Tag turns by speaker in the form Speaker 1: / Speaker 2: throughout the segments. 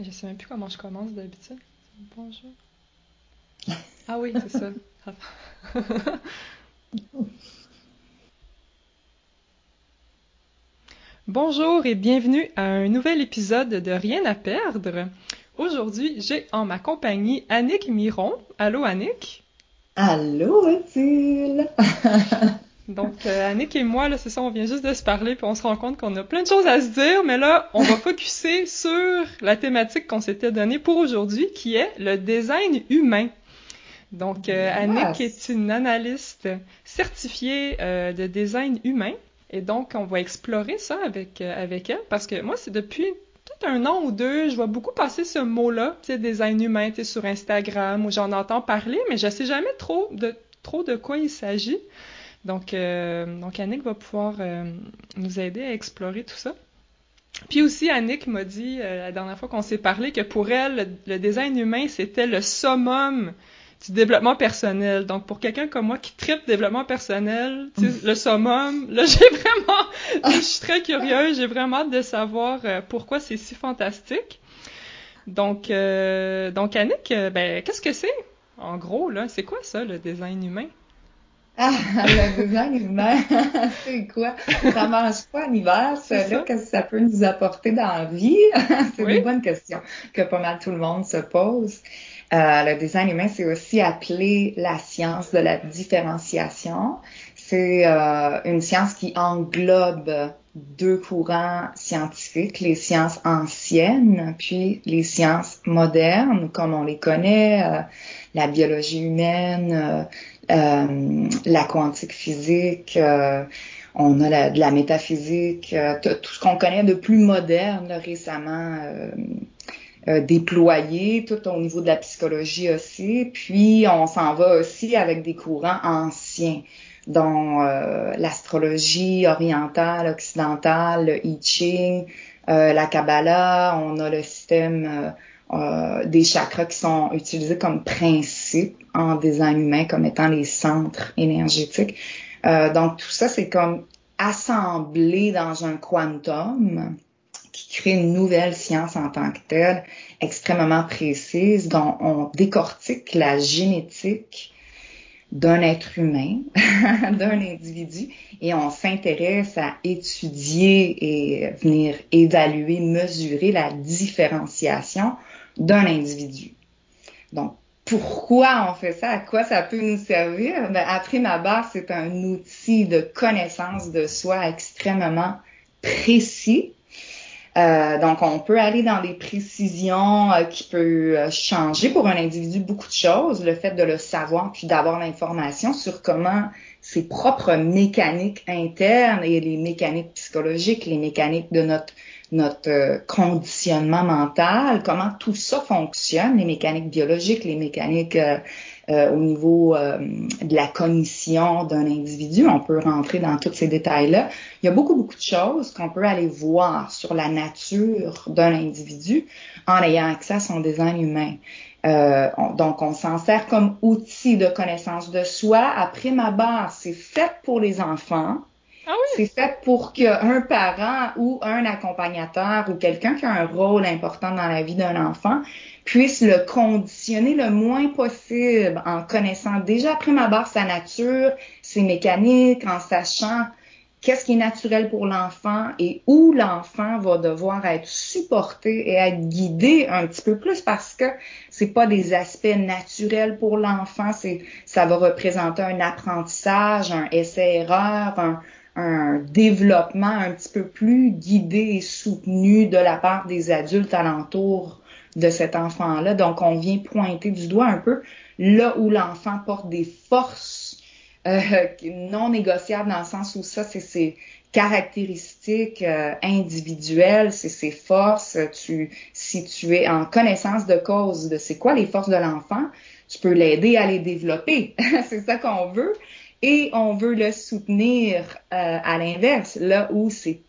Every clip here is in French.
Speaker 1: Je sais même plus comment je commence d'habitude. Bonjour. Ah oui, c'est ça. Bonjour et bienvenue à un nouvel épisode de Rien à perdre. Aujourd'hui, j'ai en ma compagnie Annick Miron. Allô Annick?
Speaker 2: Allô Mathilde!
Speaker 1: Donc, euh, Annick et moi, là, c'est ça, on vient juste de se parler, puis on se rend compte qu'on a plein de choses à se dire, mais là, on va focuser sur la thématique qu'on s'était donnée pour aujourd'hui, qui est le design humain. Donc, euh, Annick est une analyste certifiée euh, de design humain, et donc, on va explorer ça avec, avec elle, parce que moi, c'est depuis peut-être un an ou deux, je vois beaucoup passer ce mot-là, tu sais, design humain, tu sur Instagram, où j'en entends parler, mais je sais jamais trop de, trop de quoi il s'agit. Donc, euh, donc Annick va pouvoir euh, nous aider à explorer tout ça. Puis aussi, Annick m'a dit euh, la dernière fois qu'on s'est parlé que pour elle, le, design humain, c'était le summum du développement personnel. Donc, pour quelqu'un comme moi qui tripe développement personnel, le summum, là, j'ai vraiment, je suis très curieuse, j'ai vraiment hâte de savoir pourquoi c'est si fantastique. Donc, donc Annick, ben, qu'est-ce que c'est? En gros, là, c'est quoi ça, le design humain?
Speaker 2: Ah, le design humain, c'est quoi? Ça mange quoi en hiver? Qu'est-ce que ça peut nous apporter dans la vie? c'est une bonne question que pas mal tout le monde se pose. Euh, le design humain, c'est aussi appelé la science de la différenciation. C'est euh, une science qui englobe deux courants scientifiques, les sciences anciennes, puis les sciences modernes, comme on les connaît, euh, la biologie humaine, euh, la quantique physique, euh, on a de la métaphysique, euh, tout ce qu'on connaît de plus moderne récemment déployé, tout au niveau de la psychologie aussi. Puis on s'en va aussi avec des courants anciens dont l'astrologie orientale, occidentale, le I Ching, la Kabbalah, on a le système euh, des chakras qui sont utilisés comme principe en design humain comme étant les centres énergétiques. Euh, donc tout ça, c'est comme assemblé dans un quantum qui crée une nouvelle science en tant que telle, extrêmement précise, dont on décortique la génétique d'un être humain, d'un individu, et on s'intéresse à étudier et venir évaluer, mesurer la différenciation d'un individu. Donc, pourquoi on fait ça? À quoi ça peut nous servir? Ben, après ma barre, c'est un outil de connaissance de soi extrêmement précis. Euh, donc, on peut aller dans des précisions euh, qui peuvent euh, changer pour un individu beaucoup de choses. Le fait de le savoir puis d'avoir l'information sur comment ses propres mécaniques internes et les mécaniques psychologiques, les mécaniques de notre notre euh, conditionnement mental, comment tout ça fonctionne, les mécaniques biologiques, les mécaniques euh, euh, au niveau de la cognition d'un individu. On peut rentrer dans tous ces détails-là. Il y a beaucoup, beaucoup de choses qu'on peut aller voir sur la nature d'un individu en ayant accès à son design humain. donc, on s'en sert comme outil de connaissance de soi. Après ma base, c'est fait pour les enfants.
Speaker 1: Ah
Speaker 2: c'est fait pour qu'un parent ou un accompagnateur ou quelqu'un qui a un rôle important dans la vie d'un enfant puisse le conditionner le moins possible en connaissant déjà après ma barre sa nature, ses mécaniques, en sachant qu'est-ce qui est naturel pour l'enfant et où l'enfant va devoir être supporté et être guidé un petit peu plus parce que c'est pas des aspects naturels pour l'enfant, c'est ça va représenter un apprentissage, un essai-erreur, un, un développement un petit peu plus guidé et soutenu de la part des adultes alentour de cet enfant-là. Donc, on vient pointer du doigt un peu là où l'enfant porte des forces euh, non négociables dans le sens où ça, c'est ses caractéristiques euh, individuelles, c'est ses forces. Tu, si tu es en connaissance de cause de c'est quoi les forces de l'enfant, tu peux l'aider à les développer. c'est ça qu'on veut et on veut le soutenir euh, à l'inverse, là où c'est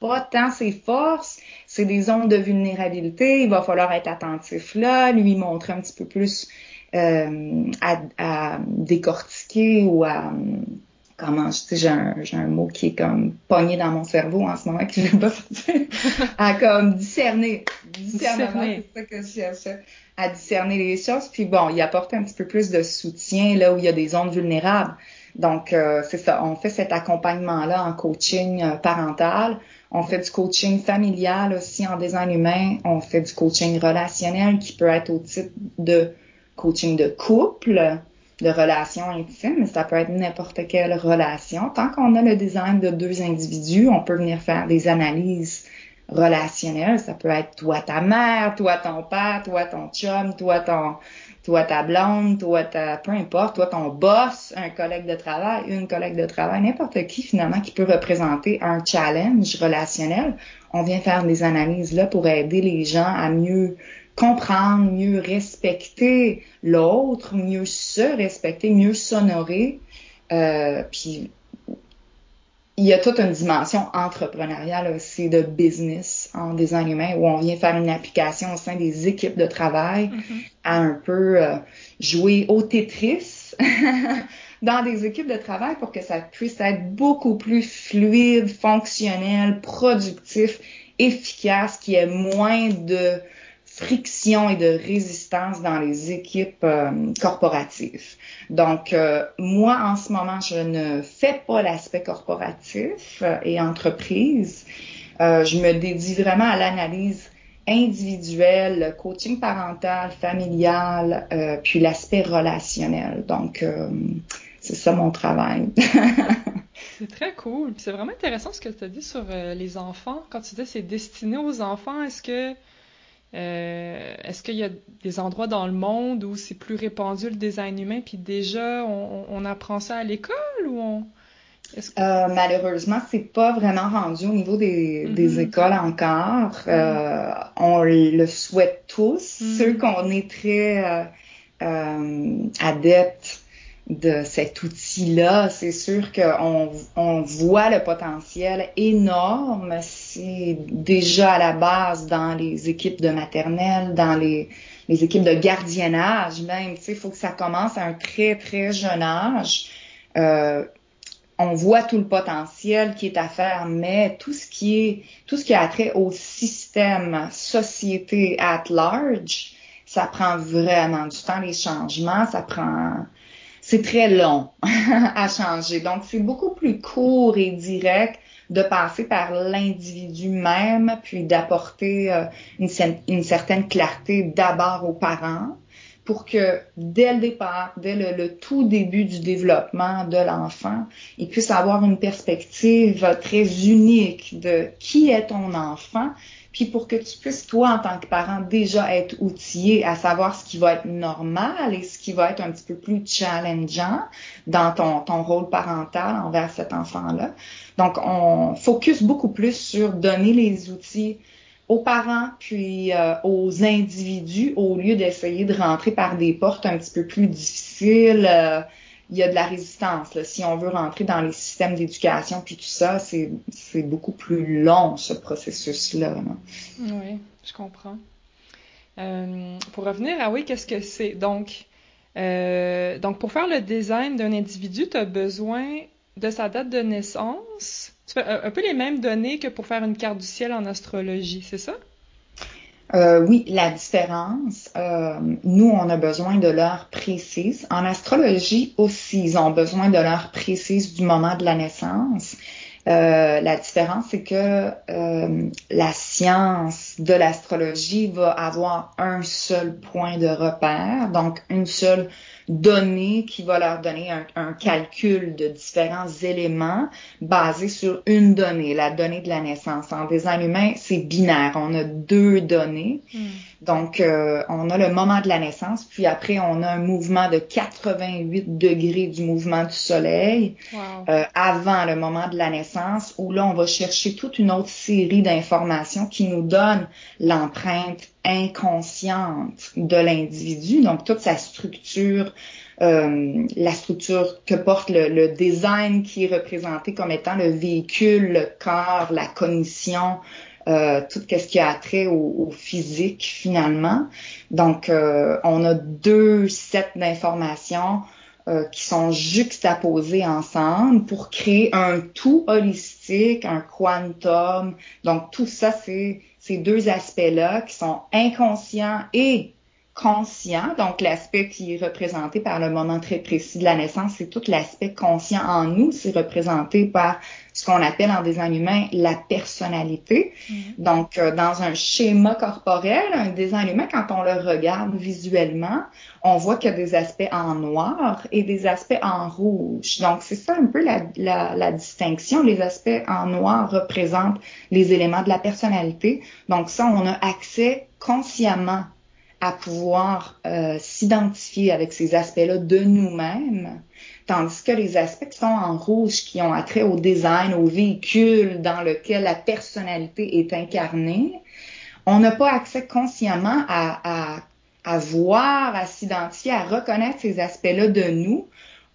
Speaker 2: pas tant ses forces, c'est des zones de vulnérabilité, il va falloir être attentif là, lui montrer un petit peu plus euh, à, décortiquer ou à comment je sais j'ai un, j'ai un mot qui est comme pogné dans mon cerveau en ce moment que je ne vais pas sortir. À comme discerner. Discernement c'est ça que je cherchais à discerner les choses. Puis bon il apporte un petit peu plus de soutien là où il y a des zones vulnérables donc euh, c'est ça on fait cet accompagnement là en coaching euh, parental on fait du coaching familial aussi en design humain on fait du coaching relationnel qui peut être au type de coaching de couple de relations intimes, mais ça peut être n'importe quelle relation. Tant qu'on a le design de deux individus, on peut venir faire des analyses relationnelles. Ça peut être toi ta mère, toi ton père, toi ton chum, toi ton toi ta blonde, toi ta peu importe, toi ton boss, un collègue de travail, une collègue de travail, n'importe qui finalement qui peut représenter un challenge relationnel. On vient faire des analyses là pour aider les gens à mieux comprendre, mieux respecter l'autre, mieux se respecter, mieux s'honorer. Euh, puis il y a toute une dimension entrepreneuriale aussi de business en design humain où on vient faire une application au sein des équipes de travail mm-hmm. à un peu euh, jouer au Tetris dans des équipes de travail pour que ça puisse être beaucoup plus fluide, fonctionnel, productif, efficace, qu'il y ait moins de friction et de résistance dans les équipes euh, corporatives. Donc, euh, moi, en ce moment, je ne fais pas l'aspect corporatif euh, et entreprise. je me dédie vraiment à l'analyse individuelle, coaching parental, familial, puis l'aspect relationnel. Donc, c'est ça mon travail.
Speaker 1: c'est très cool. C'est vraiment intéressant ce que tu as dit sur les enfants. Quand tu dis c'est destiné aux enfants, est-ce que euh, est-ce qu'il y a des endroits dans le monde où c'est plus répandu le design humain, puis déjà on, apprend ça à l'école ou on...
Speaker 2: Euh, malheureusement, c'est pas vraiment rendu au niveau des, mm-hmm. écoles encore. Euh, on le souhaite tous. Mm-hmm. Ceux qu'on est très adeptes de cet outil-là, c'est sûr qu'on on voit le potentiel énorme. C'est déjà à la base dans les équipes de maternelle, dans les, équipes de gardiennage même. Il faut que ça commence à un très, très jeune âge. Euh, on voit tout le potentiel qui est à faire, mais tout ce qui est, tout ce qui a trait au système, société at large, ça prend vraiment du temps, les changements, ça prend, c'est très long à changer. Donc, c'est beaucoup plus court et direct de passer par l'individu même, puis d'apporter euh, une, certaine clarté d'abord aux parents pour que dès le départ, dès le, tout début du développement de l'enfant, il puisse avoir une perspective très unique de qui est ton enfant, puis pour que tu puisses, toi, en tant que parent, déjà être outillé à savoir ce qui va être normal et ce qui va être un petit peu plus challengeant dans ton, ton rôle parental envers cet enfant-là. Donc, on focus beaucoup plus sur donner les outils aux parents puis euh, aux individus au lieu d'essayer de rentrer par des portes un petit peu plus difficiles. Euh, il y a de la résistance. Là. Si on veut rentrer dans les systèmes d'éducation puis tout ça, c'est, beaucoup plus long, ce processus-là.
Speaker 1: Oui, je comprends. Euh, pour revenir à oui, qu'est-ce que c'est? Donc, euh, donc, pour faire le design d'un individu, tu as besoin de sa date de naissance. Tu fais un peu les mêmes données que pour faire une carte du ciel en astrologie, c'est ça?
Speaker 2: Euh, oui, la différence, euh, nous, on a besoin de l'heure précise. En astrologie aussi, ils ont besoin de l'heure précise du moment de la naissance. Euh, la différence, c'est que la science de l'astrologie va avoir un seul point de repère, donc une seule donnée qui va leur donner un, calcul de différents éléments basés sur une donnée, la donnée de la naissance. En design humain, c'est binaire. On a deux données. Hmm. Donc, euh, on a le moment de la naissance, puis après, on a un mouvement de 88 degrés du mouvement du soleil euh, avant le moment de la naissance, où là, on va chercher toute une autre série d'informations qui nous donnent l'empreinte inconsciente de l'individu, donc toute sa structure, euh, la structure que porte le, design qui est représenté comme étant le véhicule, le corps, la cognition, euh, tout ce qui a trait au, physique finalement. Donc, euh, on a deux sets d'informations euh, qui sont juxtaposés ensemble pour créer un tout holistique, un quantum. Donc tout ça, c'est ces deux aspects-là qui sont inconscients et conscient, donc l'aspect qui est représenté par le moment très précis de la naissance, c'est tout l'aspect conscient en nous, c'est représenté par ce qu'on appelle en design humain la personnalité. Mm. Donc, euh, dans un schéma corporel, un design humain, quand on le regarde visuellement, on voit qu'il y a des aspects en noir et des aspects en rouge. Donc, c'est ça un peu la, la, la distinction. Les aspects en noir représentent les éléments de la personnalité. Donc, ça, on a accès consciemment à pouvoir euh, s'identifier avec ces aspects-là de nous-mêmes, tandis que les aspects qui sont en rouge, qui ont attrait au design, au véhicule dans lequel la personnalité est incarnée, on n'a pas accès consciemment à, voir, à s'identifier, à reconnaître ces aspects-là de nous.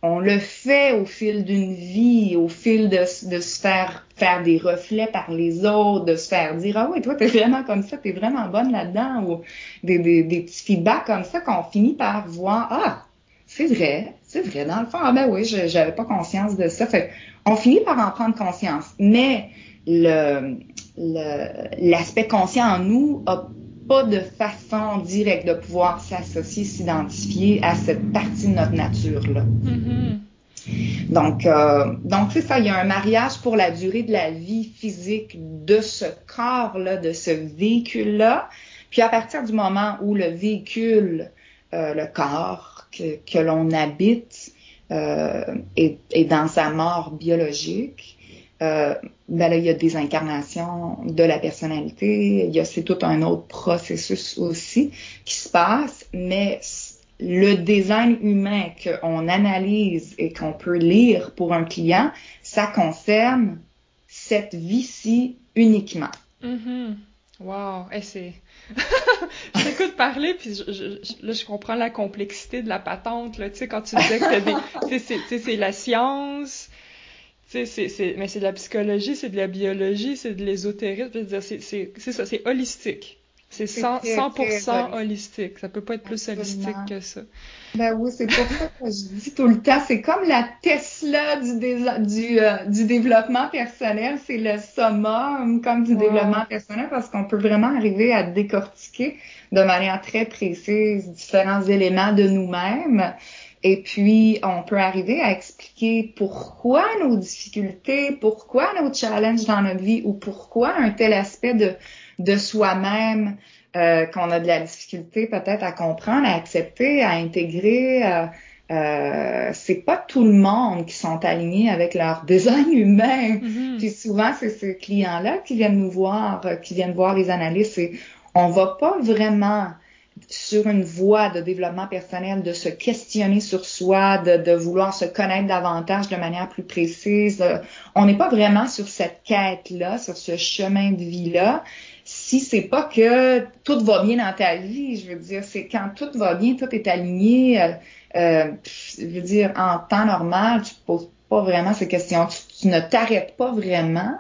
Speaker 2: On le fait au fil d'une vie, au fil de, se faire faire des reflets par les autres, de se faire dire ah oui toi t'es vraiment comme ça, t'es vraiment bonne là-dedans ou des, petits feedbacks comme ça qu'on finit par voir ah c'est vrai, c'est vrai dans le fond ah ben oui j'avais pas conscience de ça. Fait on finit par en prendre conscience, mais le l'aspect conscient en nous a pas de façon directe de pouvoir s'associer, s'identifier à cette partie de notre nature-là. Mm-hmm. Donc, euh, donc c'est ça, il y a un mariage pour la durée de la vie physique de ce corps-là, de ce véhicule-là. Puis à partir du moment où le véhicule, euh, le corps que, l'on habite, euh, est, dans sa mort biologique, euh, ben là, il y a des incarnations de la personnalité, il y a c'est tout un autre processus aussi qui se passe, mais le design humain qu'on analyse et qu'on peut lire pour un client, ça concerne cette vie-ci uniquement.
Speaker 1: Mm-hmm. Wow, et c'est. je t'écoute parler, puis je, je, là, je comprends la complexité de la patente. Là. Tu sais, quand tu disais que c'est la science, c'est, c'est, mais c'est de la psychologie, c'est de la biologie, c'est de l'ésotérisme. C'est ça, c'est holistique. C'est 100%, 100 holistique. Ça peut pas être plus holistique que ça.
Speaker 2: Ben oui, c'est pour ça que je dis tout le temps, c'est comme la Tesla du, du, euh, du développement personnel, c'est le summum comme du développement personnel parce qu'on peut vraiment arriver à décortiquer de manière très précise différents éléments de nous-mêmes. Et puis, on peut arriver à expliquer pourquoi nos difficultés, pourquoi nos challenges dans notre vie ou pourquoi un tel aspect de, de soi-même euh, qu'on a de la difficulté peut-être à comprendre, à accepter, à intégrer. Euh, euh, c'est pas tout le monde qui sont alignés avec leur design humain. Mm-hmm. Puis souvent, c'est ces clients-là qui viennent nous voir, euh, qui viennent voir les analystes et on va pas vraiment sur une voie de développement personnel, de se questionner sur soi, de, de vouloir se connaître davantage de manière plus précise. On n'est pas vraiment sur cette quête-là, sur ce chemin de vie-là. Si c'est pas que tout va bien dans ta vie, je veux dire, c'est quand tout va bien, tout est aligné. Euh, euh je veux dire, en temps normal, tu poses pas vraiment ces questions. tu ne t'arrêtes pas vraiment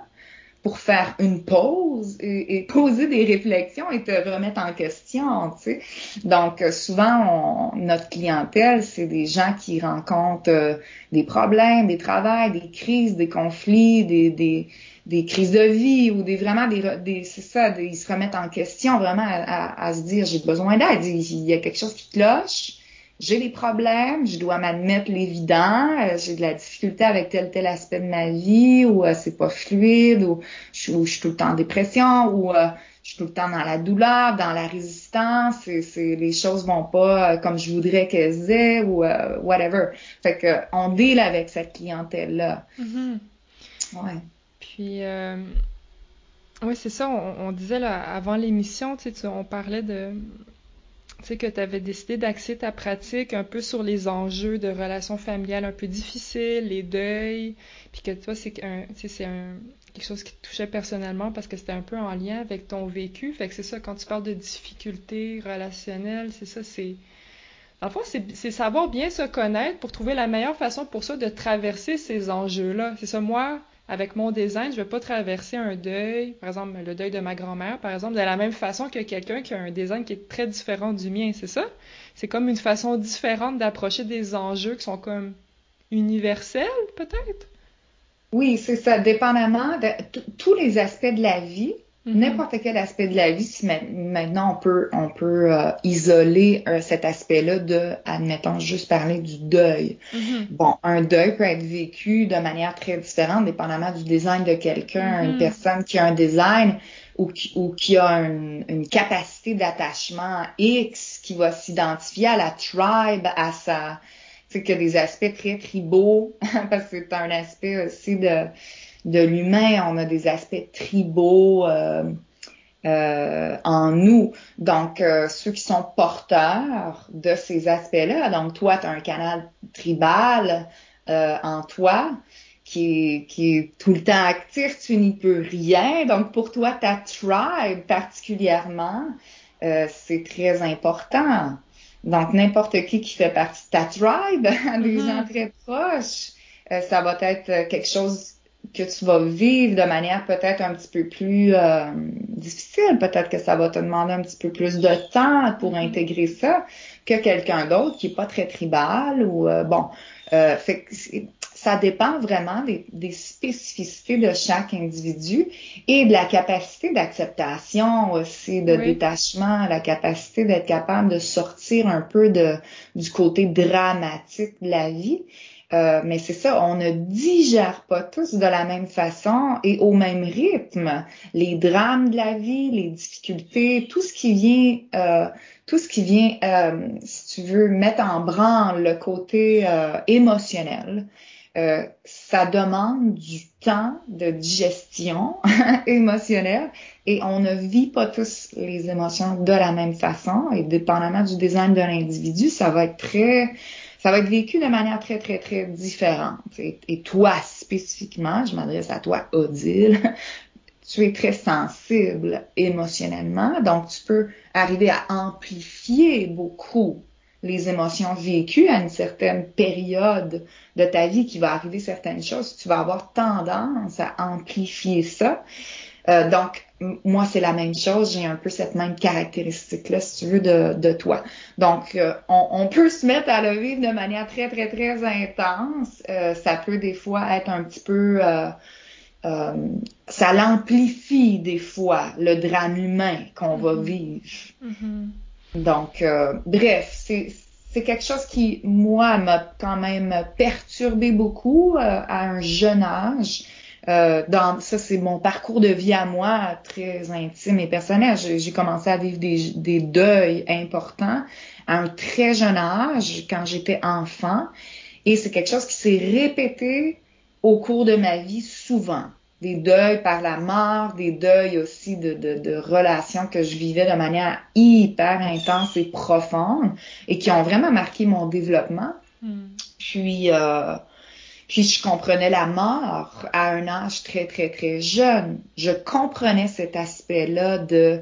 Speaker 2: pour faire une pause et, poser des réflexions et te remettre en question, tu sais. Donc, euh, souvent, notre clientèle, c'est des gens qui rencontrent euh, des problèmes, des travails, des crises, des conflits, des, des, des crises de vie ou des vraiment des, des c'est ça, ils se remettent en question vraiment à, à, se dire j'ai besoin d'aide, il y a quelque chose qui cloche j'ai des problèmes, je dois m'admettre l'évident, euh, j'ai de la difficulté avec tel tel aspect de ma vie, ou euh, c'est pas fluide, ou je, suis tout le temps en dépression, ou euh, je suis tout le temps dans la douleur, dans la résistance, et c'est les choses vont pas comme je voudrais qu'elles aient, ou whatever. Fait que on deal avec cette clientèle là.
Speaker 1: Mm-hmm. Ouais. Puis oui, c'est ça. On, disait là, avant l'émission, tu sais, on parlait de sais, que tu avais décidé d'axer ta pratique un peu sur les enjeux de relations familiales un peu difficiles, les deuils, puis que toi, c'est un, un, quelque chose qui te touchait personnellement parce que c'était un peu en lien avec ton vécu. Fait que c'est ça, quand tu parles de difficultés relationnelles, c'est ça, c'est... En fait, c'est savoir bien se connaître pour trouver la meilleure façon pour ça de traverser ces enjeux-là. C'est ça, moi, avec mon design, je vais pas traverser un deuil, par exemple le deuil de ma grand-mère, par exemple, de la même façon que quelqu'un qui a un design qui est très différent du mien, c'est ça? C'est comme une façon différente d'approcher des enjeux qui sont comme universels, peut-être?
Speaker 2: Oui, c'est ça, dépendamment de tous les aspects de la vie. Mhm. N'importe quel aspect de la vie, si maintenant on peut, on peut euh, isoler euh, cet aspect-là de, admettons, juste parler du deuil. Mhm. Bon, un deuil peut être vécu de manière très différente, dépendamment du design de quelqu'un. Une mhm. personne qui a un design ou qui, ou qui a une capacité d'attachement X qui va s'identifier à la tribe, à sa, tu sais, que des aspects très tribaux, parce que c'est un aspect aussi de de l'humain, on a des aspects tribaux euh, euh, en nous. Donc, euh, ceux qui sont porteurs de ces aspects-là, donc toi, tu as un canal tribal en toi qui est, qui est tout le temps actif, tu n'y peux rien. Donc, pour toi, ta tribe particulièrement, c'est très important. Donc, n'importe qui qui fait partie de ta tribe, des mm-hmm. gens très proches, ça va être quelque chose que tu vas vivre de manière peut-être un petit peu plus euh, difficile. Peut-être que ça va te demander un petit peu plus de temps pour mm-hmm. intégrer ça que quelqu'un d'autre qui est pas très tribal ou euh, bon. Euh, fait ça dépend vraiment des, des, spécificités de chaque individu et de la capacité d'acceptation aussi, de détachement, la capacité d'être capable de sortir un peu de, du côté dramatique de la vie. Euh, mais c'est ça, on ne digère pas tous de la même façon et au même rythme. Les drames de la vie, les difficultés, tout ce qui vient, euh, tout ce qui vient, euh, si tu veux, mettre en branle le côté émotionnel. ça demande du temps de digestion émotionnelle et on ne vit pas tous les émotions de la même façon et dépendamment du design de l'individu, ça va être très ça va être vécu de manière très, très, très différente. Et, toi, spécifiquement, je m'adresse à toi, Odile, tu es très sensible émotionnellement, donc tu peux arriver à amplifier beaucoup les émotions vécues à une certaine période de ta vie qui va arriver certaines choses, tu vas avoir tendance à amplifier ça. Euh, donc, moi, c'est la même chose. J'ai un peu cette même caractéristique-là, si tu veux, de, de toi. Donc, euh, on, on, peut se mettre à le vivre de manière très, très, très intense. Euh, ça peut des fois être un petit peu... ça l'amplifie des fois, le drame humain qu'on va mm-hmm. vivre. Mm-hmm. Donc, bref, c'est c'est quelque chose qui, moi, m'a quand même perturbé beaucoup à un jeune âge. Euh, dans ça, c'est mon parcours de vie à moi, très intime et personnel. J'ai commencé à vivre des, des, deuils importants à un très jeune âge, quand j'étais enfant. Et c'est quelque chose qui s'est répété au cours de ma vie souvent. Des deuils par la mort, des deuils aussi de, de, de relations que je vivais de manière hyper intense et profonde et qui ont vraiment marqué mon développement. Hmm. Puis, euh, puis je comprenais la mort à un âge très, très, très jeune. Je comprenais cet aspect-là de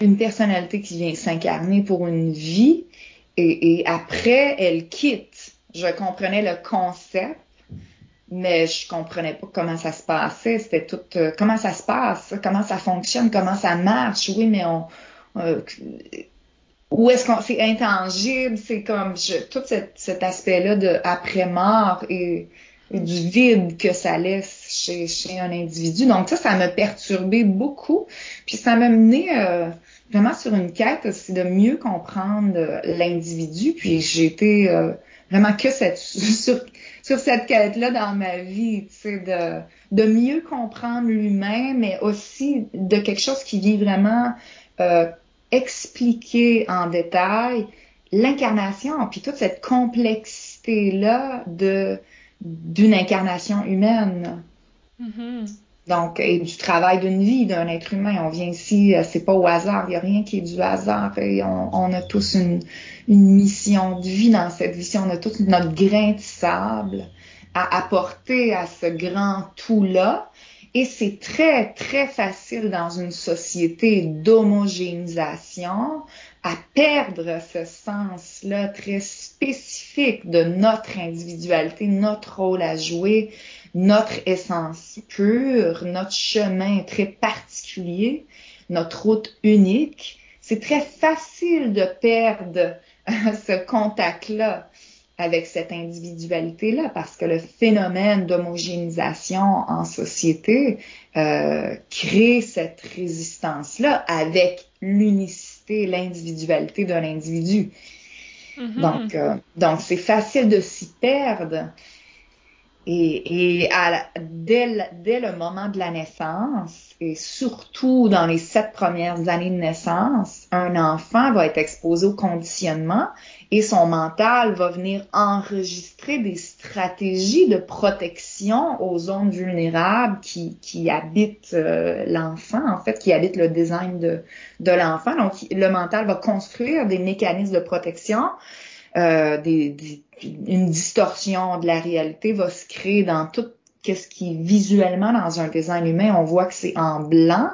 Speaker 2: une personnalité qui vient s'incarner pour une vie et, après, elle quitte. Je comprenais le concept, mais je comprenais pas comment ça se passait. C'était tout, euh, comment ça se passe, comment ça fonctionne, comment ça marche. Oui, mais on, euh, où est-ce qu'on c'est intangible, c'est comme je, tout cet, aspect-là de après-mort et, du vide que ça laisse chez, chez un individu. Donc ça, ça m'a perturbé beaucoup. Puis ça m'a mené euh, vraiment sur une quête aussi de mieux comprendre euh, l'individu. Puis j'ai été euh, vraiment que cette sur, sur cette quête-là dans ma vie, tu sais, de, de mieux comprendre l'humain, mais aussi de quelque chose qui vit vraiment expliquer en détail l'incarnation, puis toute cette complexité-là de d'une incarnation humaine. Mm-hmm. Donc, et du travail d'une vie d'un être humain. On vient ici, euh, c'est pas au hasard, il n'y a rien qui est du hasard. Et on, a tous une, une, mission de vie dans cette vie. On a tous notre grain de sable à apporter à ce grand tout-là. Et c'est très, très facile dans une société d'homogénéisation à perdre ce sens-là très spécifique de notre individualité, notre rôle à jouer, notre essence pure, notre chemin très particulier, notre route unique, c'est très facile de perdre ce contact-là avec cette individualité-là, parce que le phénomène d'homogénéisation en société euh, crée cette résistance-là avec l'unicité, l'individualité d'un individu. Mm-hmm. Donc, euh, donc c'est facile de s'y perdre. Et, et à dès, dès le moment de la naissance, et surtout dans les sept premières années de naissance, un enfant va être exposé au conditionnement et son mental va venir enregistrer des stratégies de protection aux zones vulnérables qui, qui habitent euh, l'enfant, en fait, qui habitent le design de, de l'enfant. Donc, le mental va construire des mécanismes de protection, euh, des, une distorsion de la réalité va se créer dans tout qu'est-ce qui visuellement dans un design humain, on voit que c'est en blanc.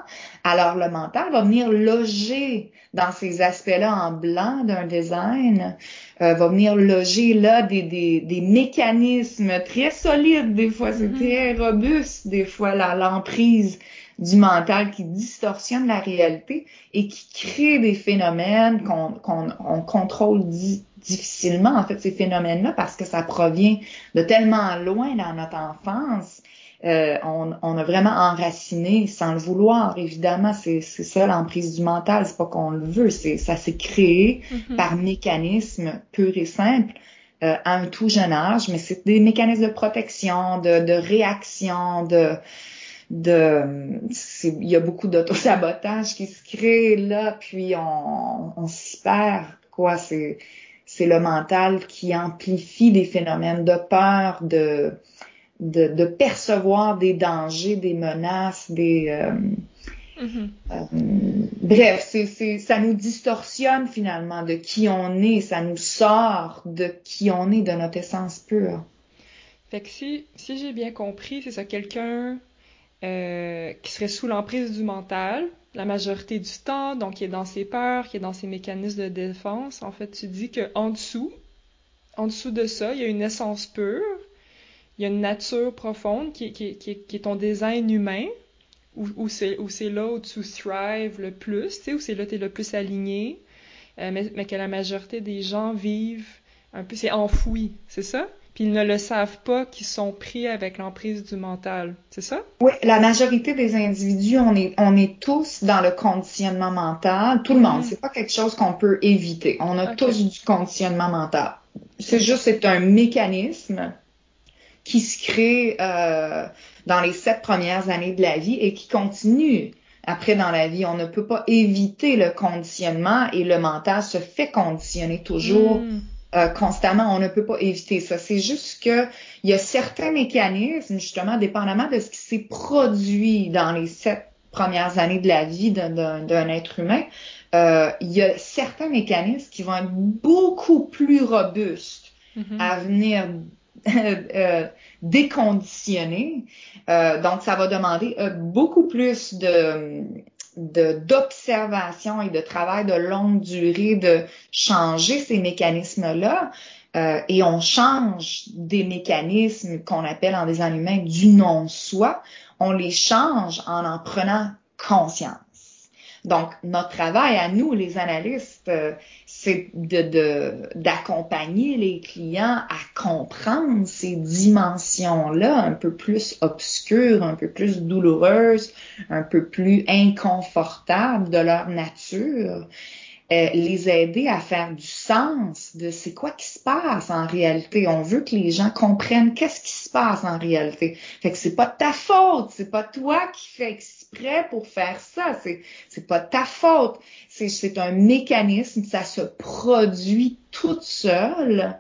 Speaker 2: Alors le mental va venir loger dans ces aspects-là en blanc d'un design, euh, va venir loger là des, des, des, mécanismes très solides, des fois c'est mm-hmm. très robuste, des fois l'emprise du mental qui distorsionne la réalité et qui crée des phénomènes qu'on qu'on contrôle difficilement, en fait, ces phénomènes-là, parce que ça provient de tellement loin dans notre enfance. Euh, on, on, a vraiment enraciné sans le vouloir, évidemment, c'est ça l'emprise du mental, c'est pas qu'on le veut, c'est ça s'est créé mm-hmm. par mécanisme pur et simple euh, à un tout jeune âge, mais c'est des mécanismes de protection, de, de réaction, de de il y a beaucoup d'autosabotage qui se crée là, puis on, on s'y perd, quoi, c'est c'est le mental qui amplifie des phénomènes de peur, de, de, de percevoir des dangers, des menaces, des... Euh, mm-hmm. euh, bref, c'est, ça nous distorsionne finalement de qui on est, ça nous sort de qui on est, de notre essence pure.
Speaker 1: Fait que si, si j'ai bien compris, c'est ça, quelqu'un euh, qui serait sous l'emprise du mental, la majorité du temps, donc qui est dans ses peurs, qui est dans ses mécanismes de défense, en fait, tu dis qu'en dessous, en dessous de ça, il y a une essence pure, il y a une nature profonde qui, est ton design humain, où, c'est là où tu thrives le plus, tu sais, où c'est là où tu es le plus aligné, euh, mais que la majorité des gens vivent un peu, c'est enfoui, c'est ça? Puis ils ne le savent pas qu'ils sont pris avec l'emprise du mental. C'est ça?
Speaker 2: Oui, la majorité des individus, on est, on est tous dans le conditionnement mental. Tout le monde. Mm-hmm. C'est pas quelque chose qu'on peut éviter. On a tous du conditionnement mental. C'est juste, c'est un mécanisme qui se crée euh, dans les sept premières années de la vie et qui continue après dans la vie. On ne peut pas éviter le conditionnement et le mental se fait conditionner toujours. Mm. Euh, constamment. On ne peut pas éviter ça. C'est juste que il y a certains mécanismes, justement, dépendamment de ce qui s'est produit dans les sept premières années de la vie d'un être humain, euh, il y a certains mécanismes qui vont être beaucoup plus robustes mm-hmm. à venir euh, déconditionner. donc, ça va demander beaucoup plus de d'observation et de travail de longue durée de changer ces mécanismes-là. Euh, et on change des mécanismes qu'on appelle en design humain du non-soi, on les change en en prenant conscience. Donc, notre travail à nous, les analystes, euh, c'est de d'accompagner les clients à comprendre ces dimensions-là un peu plus obscures, un peu plus douloureuses, un peu plus inconfortables de leur nature. Euh, les aider à faire du sens de c'est quoi qui se passe en réalité. On veut que les gens comprennent qu'est-ce qui se passe en réalité. Fait que c'est pas ta faute, c'est pas toi qui fais prêt pour faire ça. C'est, c'est pas ta faute. C'est, c'est un mécanisme, ça se produit toute seule.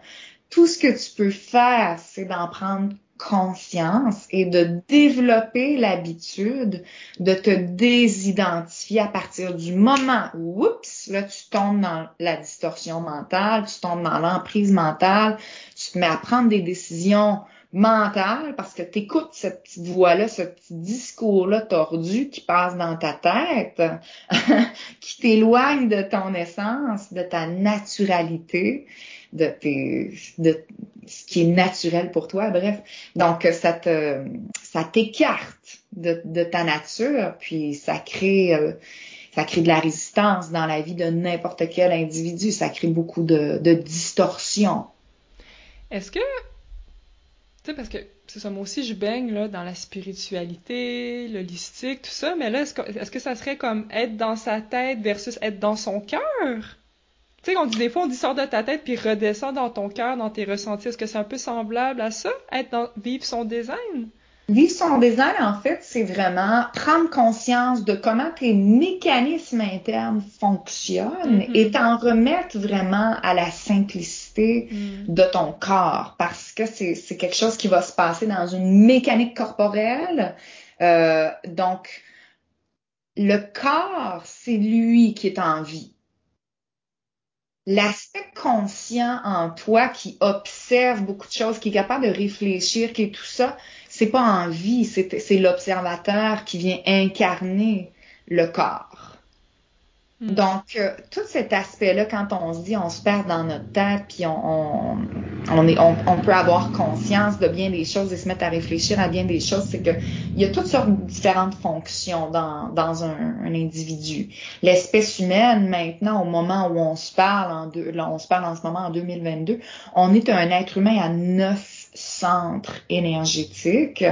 Speaker 2: Tout ce que tu peux faire, c'est d'en prendre conscience et de développer l'habitude de te désidentifier à partir du moment où, oups, là, tu tombes dans la distorsion mentale, tu tombes dans l'emprise mentale, tu te mets à prendre des décisions mental parce que tu écoutes cette petite voix-là, ce petit discours-là tordu qui passe dans ta tête, qui t'éloigne de ton essence, de ta naturalité. de ce qui est naturel pour toi, bref. Donc, ça te, ça t'écarte de, de ta nature, puis ça crée, euh, ça crée de la résistance dans la vie de n'importe quel individu. Ça crée beaucoup de, de distorsions.
Speaker 1: Est-ce que, tu sais, parce que c'est ça, moi aussi je baigne dans la spiritualité, l'holistique, tout ça, mais là, est-ce que, est-ce que ça serait comme être dans sa tête versus être dans son cœur? Tu sais, on dit des fois, on dit sors de ta tête puis redescends dans ton cœur, dans tes ressentis. Est-ce que c'est un peu semblable à ça, être dans, vivre son design?
Speaker 2: Vivre son design, en fait, c'est vraiment prendre conscience de comment tes mécanismes internes fonctionnent mm-hmm. et t'en remettre vraiment à la simplicité mm. de ton corps parce que c'est quelque chose qui va se passer dans une mécanique corporelle. Euh, donc, le corps, c'est lui qui est en vie. L'aspect conscient en toi qui observe beaucoup de choses, qui est capable de réfléchir, qui est tout ça, c'est pas en vie, c'est l'observateur qui vient incarner le corps. Hmm. Donc, euh, tout cet aspect-là, quand on se dit on se perd dans notre tête, puis on, on, est, on, peut avoir conscience de bien des choses et se mettre à réfléchir à bien des choses, c'est que il y a toutes sortes de différentes fonctions dans, dans un, un individu. L'espèce humaine, maintenant, au moment où on se parle, en deux, là, on se parle en ce moment en 2022, on est un être humain à neuf centre énergétique.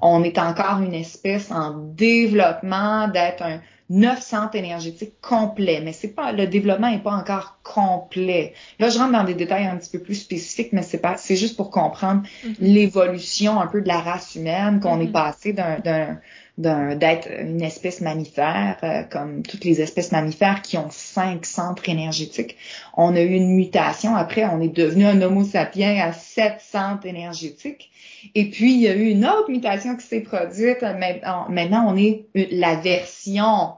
Speaker 2: On est encore une espèce en développement d'être un neuf centres énergétiques complet, mais c'est pas le développement n'est pas encore complet. Là, je rentre dans des détails un petit peu plus spécifiques, mais c'est pas c'est juste pour comprendre mm-hmm. l'évolution un peu de la race humaine qu'on est mm-hmm. passé d'un d'être une espèce mammifère, euh, comme toutes les espèces mammifères qui ont cinq centres énergétiques. On a eu une mutation. Après, on est devenu un Homo sapiens à sept centres énergétiques. Et puis, il y a eu une autre mutation qui s'est produite. Maintenant, on est la version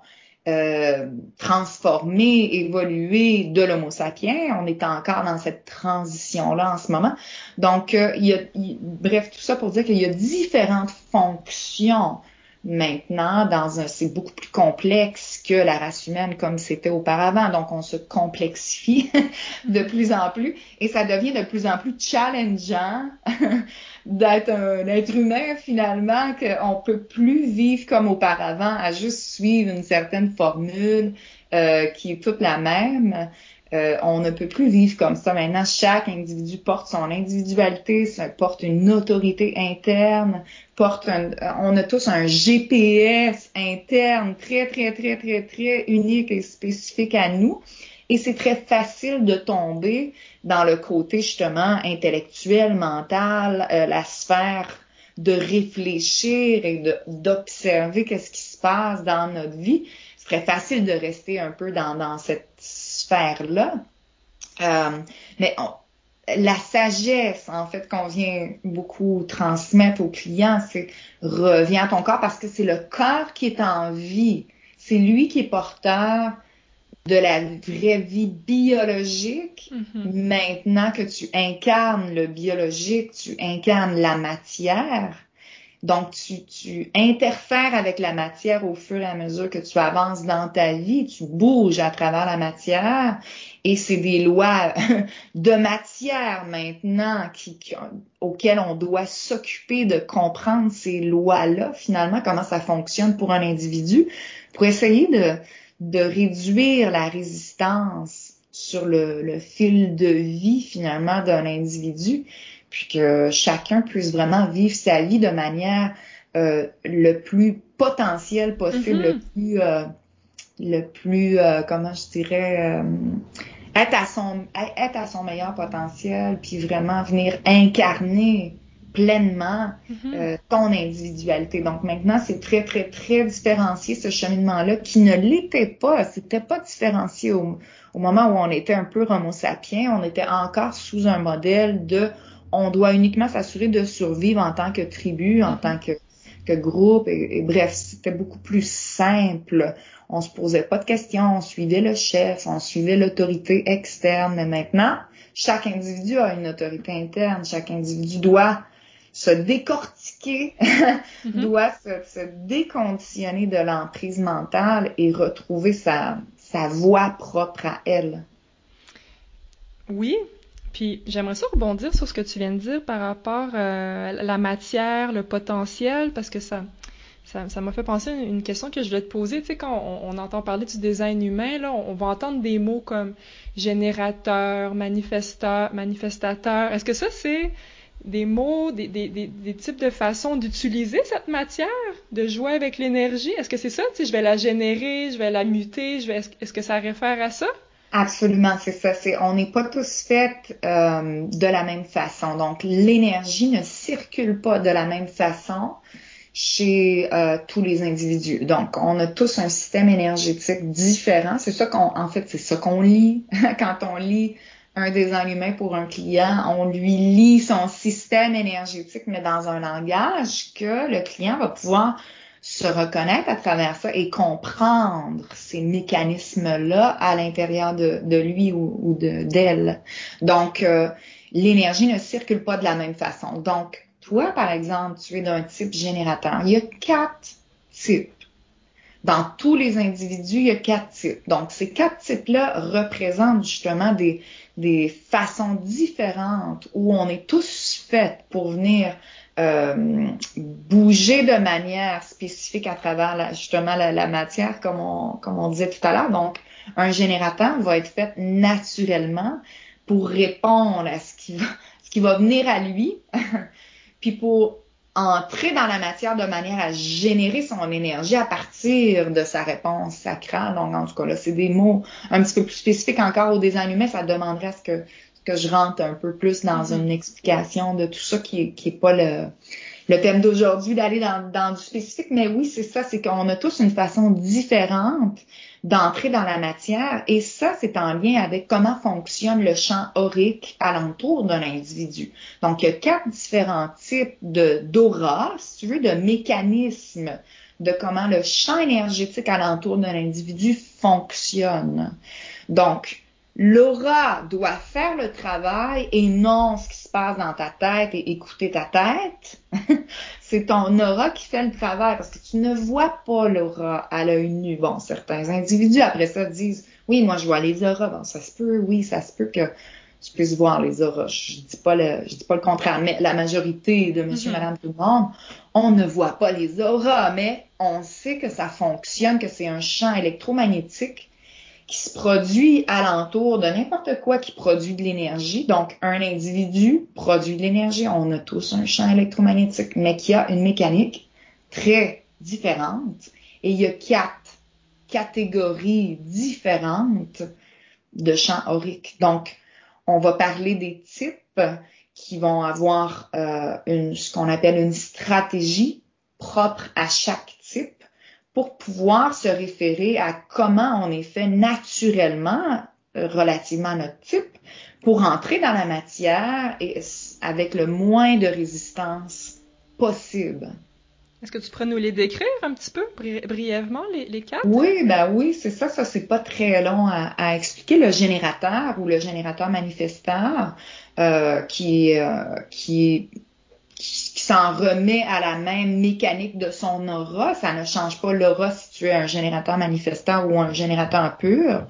Speaker 2: euh, transformée, évoluée de l'Homo sapiens. On est encore dans cette transition-là en ce moment. Donc, euh, il y a, bref, tout ça pour dire qu'il y a différentes fonctions maintenant dans un c'est beaucoup plus complexe que la race humaine comme c'était auparavant. Donc on se complexifie de plus en plus et ça devient de plus en plus challengeant d'être un être humain finalement qu'on peut plus vivre comme auparavant à juste suivre une certaine formule euh, qui est toute la même euh, on ne peut plus vivre comme ça. Maintenant, chaque individu porte son individualité, porte une autorité interne, porte un, on a tous un GPS interne très, très, très, très, très unique et spécifique à nous. Et c'est très facile de tomber dans le côté justement intellectuel, mental, euh, la sphère de réfléchir et d'observer qu'est-ce qui se passe dans notre vie. C'est très facile de rester un peu dans, dans cette sphère-là. Euh, mais la sagesse, en fait, qu'on vient beaucoup transmettre aux clients, c'est reviens à ton corps parce que c'est le corps qui est en vie. C'est lui qui est porteur de la vraie vie biologique. Mm-hmm. Maintenant que tu incarnes le biologique, tu incarnes la matière. Donc, tu, interfères avec la matière au fur et à mesure que tu avances dans ta vie, tu bouges à travers la matière. Et c'est des lois de matière maintenant qui, auxquelles on doit s'occuper de comprendre ces lois-là, finalement, comment ça fonctionne pour un individu, pour essayer de, de réduire la résistance sur le, le fil de vie, finalement, d'un individu puis que chacun puisse vraiment vivre sa vie de manière euh, le plus potentiel possible, le mm-hmm. plus, euh, le plus, euh, comment je dirais, être à son, être à son meilleur potentiel, puis vraiment venir incarner pleinement mm-hmm. ton individualité. Donc maintenant, c'est très, très, très différencié ce cheminement-là qui ne l'était pas. C'était pas différencié au, au, moment où on était un peu homo sapiens. On était encore sous un modèle de on doit uniquement s'assurer de survivre en tant que tribu, en tant que, groupe. Et, bref, c'était beaucoup plus simple. On se posait pas de questions, on suivait le chef, on suivait l'autorité externe. Mais maintenant, chaque individu a une autorité interne. Chaque individu doit se décortiquer, mm-hmm. doit se, déconditionner de l'emprise mentale et retrouver sa, sa voix propre à elle.
Speaker 1: Oui, Puis j'aimerais ça rebondir sur ce que tu viens de dire par rapport euh, à la matière, le potentiel, parce que ça, ça, m'a fait penser à une question que je voulais te poser. Tu sais, quand on, entend parler du design humain, là, on, va entendre des mots comme générateur, manifesteur, manifestateur. Est-ce que ça, c'est des mots, des, des, des, types de façons d'utiliser cette matière, de jouer avec l'énergie? Est-ce que c'est ça? Tu sais, je vais la générer, je vais la muter, je vais, est-ce que ça réfère à ça?
Speaker 2: Absolument, c'est ça. C'est, on n'est pas tous faits euh, de la même façon. Donc, l'énergie ne circule pas de la même façon chez euh, tous les individus. Donc, on a tous un système énergétique différent. C'est ça qu'on, en fait, c'est ça qu'on lit quand on lit un design humain pour un client. On lui lit son système énergétique, mais dans un langage que le client va pouvoir se reconnaître à travers ça et comprendre ces mécanismes-là à l'intérieur de, lui ou, ou de d'elle. Donc, euh, l'énergie ne circule pas de la même façon. Donc, toi, par exemple, tu es d'un type générateur. Il y a quatre types. Dans tous les individus, il y a quatre types. Donc, ces quatre types-là représentent justement des, des façons différentes où on est tous faits pour venir euh, bouger de manière spécifique à travers la, justement la, matière, comme on, comme on disait tout à l'heure. Donc, un générateur va être fait naturellement pour répondre à ce qui va, ce qui va venir à lui puis pour entrer dans la matière de manière à générer son énergie à partir de sa réponse sacrale. Donc, en tout cas, là, c'est des mots un petit peu plus spécifiques encore au design. Ça demanderait à ce que, que je rentre un peu plus dans mm-hmm. une explication de tout ça qui qui est pas le, le thème d'aujourd'hui, d'aller dans, dans du spécifique. Mais oui, c'est ça, c'est qu'on a tous une façon différente d'entrer dans la matière. Et ça, c'est en lien avec comment fonctionne le champ aurique alentour d'un individu. Donc, il y a quatre différents types de d'aura, si tu veux, de mécanismes de comment le champ énergétique alentour d'un individu fonctionne. Donc, L'aura doit faire le travail et non ce qui se passe dans ta tête et écouter ta tête. c'est ton aura qui fait le travail parce que tu ne vois pas l'aura à l'œil nu. Bon, certains individus après ça disent oui, moi je vois les auras. Bon, ça se peut, oui, ça se peut que tu puisses voir les auras. Je dis pas le, je dis pas le contraire, mais la majorité de monsieur, mm-hmm. madame, tout le monde, on ne voit pas les auras, mais on sait que ça fonctionne, que c'est un champ électromagnétique qui se produit alentour de n'importe quoi qui produit de l'énergie. Donc, un individu produit de l'énergie. On a tous un champ électromagnétique, mais qui a une mécanique très différente. Et il y a quatre catégories différentes de champs auriques. Donc, on va parler des types qui vont avoir euh, une, ce qu'on appelle une stratégie propre à chaque pour pouvoir se référer à comment on est fait naturellement euh, relativement à notre type pour entrer dans la matière et avec le moins de résistance possible.
Speaker 1: Est-ce que tu pourrais nous les décrire un petit peu brièvement, les, les quatre?
Speaker 2: Oui, ben oui, c'est ça. Ça, c'est pas très long à, expliquer. Le générateur ou le générateur manifesteur, euh, qui, euh, qui s'en remet à la même mécanique de son aura. Ça ne change pas l'aura si tu es un générateur manifestant ou un générateur pur.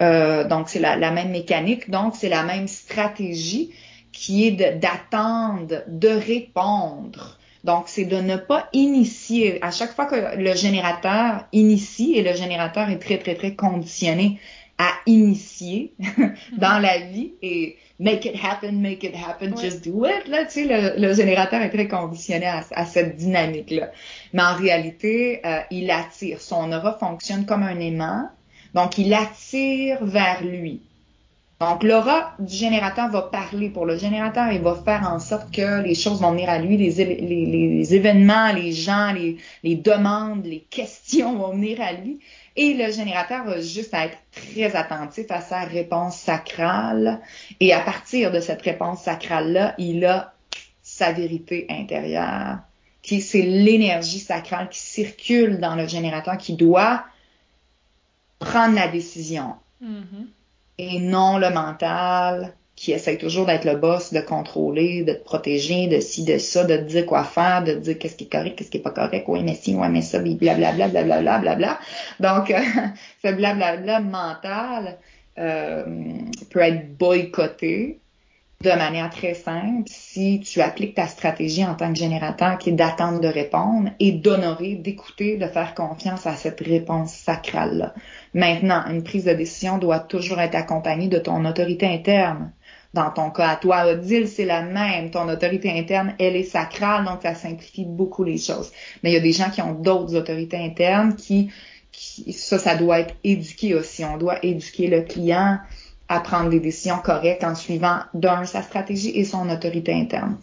Speaker 2: Euh, donc, c'est la, même mécanique. Donc, c'est la même stratégie qui est d'attendre, de, répondre. Donc, c'est de ne pas initier. À chaque fois que le générateur initie, et le générateur est très, très, très conditionné à initier dans la vie et make it happen, make it happen, just do it. Là, tu sais, le, générateur est très conditionné à, cette dynamique-là. Mais en réalité, euh, il attire. Son aura fonctionne comme un aimant. Donc, il attire vers lui. Donc, l'aura du générateur va parler pour le générateur et va faire en sorte que les choses vont venir à lui, les, les, les événements, les gens, les, les demandes, les questions vont venir à lui. Et le générateur va juste être très attentif à sa réponse sacrale. Et à partir de cette réponse sacrale-là, il a sa vérité intérieure, qui c'est l'énergie sacrale qui circule dans le générateur qui doit prendre la décision. Mm-hmm. Et non le mental, qui essaye toujours d'être le boss, de contrôler, de te protéger, de ci, de ça, de te dire quoi faire, de te dire qu'est-ce qui est correct, qu'est-ce qui est pas correct, oui, mais si, oui, mais ça, blablabla, blablabla, blablabla. Donc, euh, ce blablabla mental euh, peut être boycotté de manière très simple si tu appliques ta stratégie en tant que générateur qui est d'attendre de répondre et d'honorer, d'écouter, de faire confiance à cette réponse sacrale-là. Maintenant, une prise de décision doit toujours être accompagnée de ton autorité interne. Dans ton cas, à toi, Odile, c'est la même. Ton autorité interne, elle est sacrale, donc ça simplifie beaucoup les choses. Mais il y a des gens qui ont d'autres autorités internes qui, ça, ça doit être éduqué aussi. On doit éduquer le client à prendre des décisions correctes en suivant d'un sa stratégie et son autorité interne.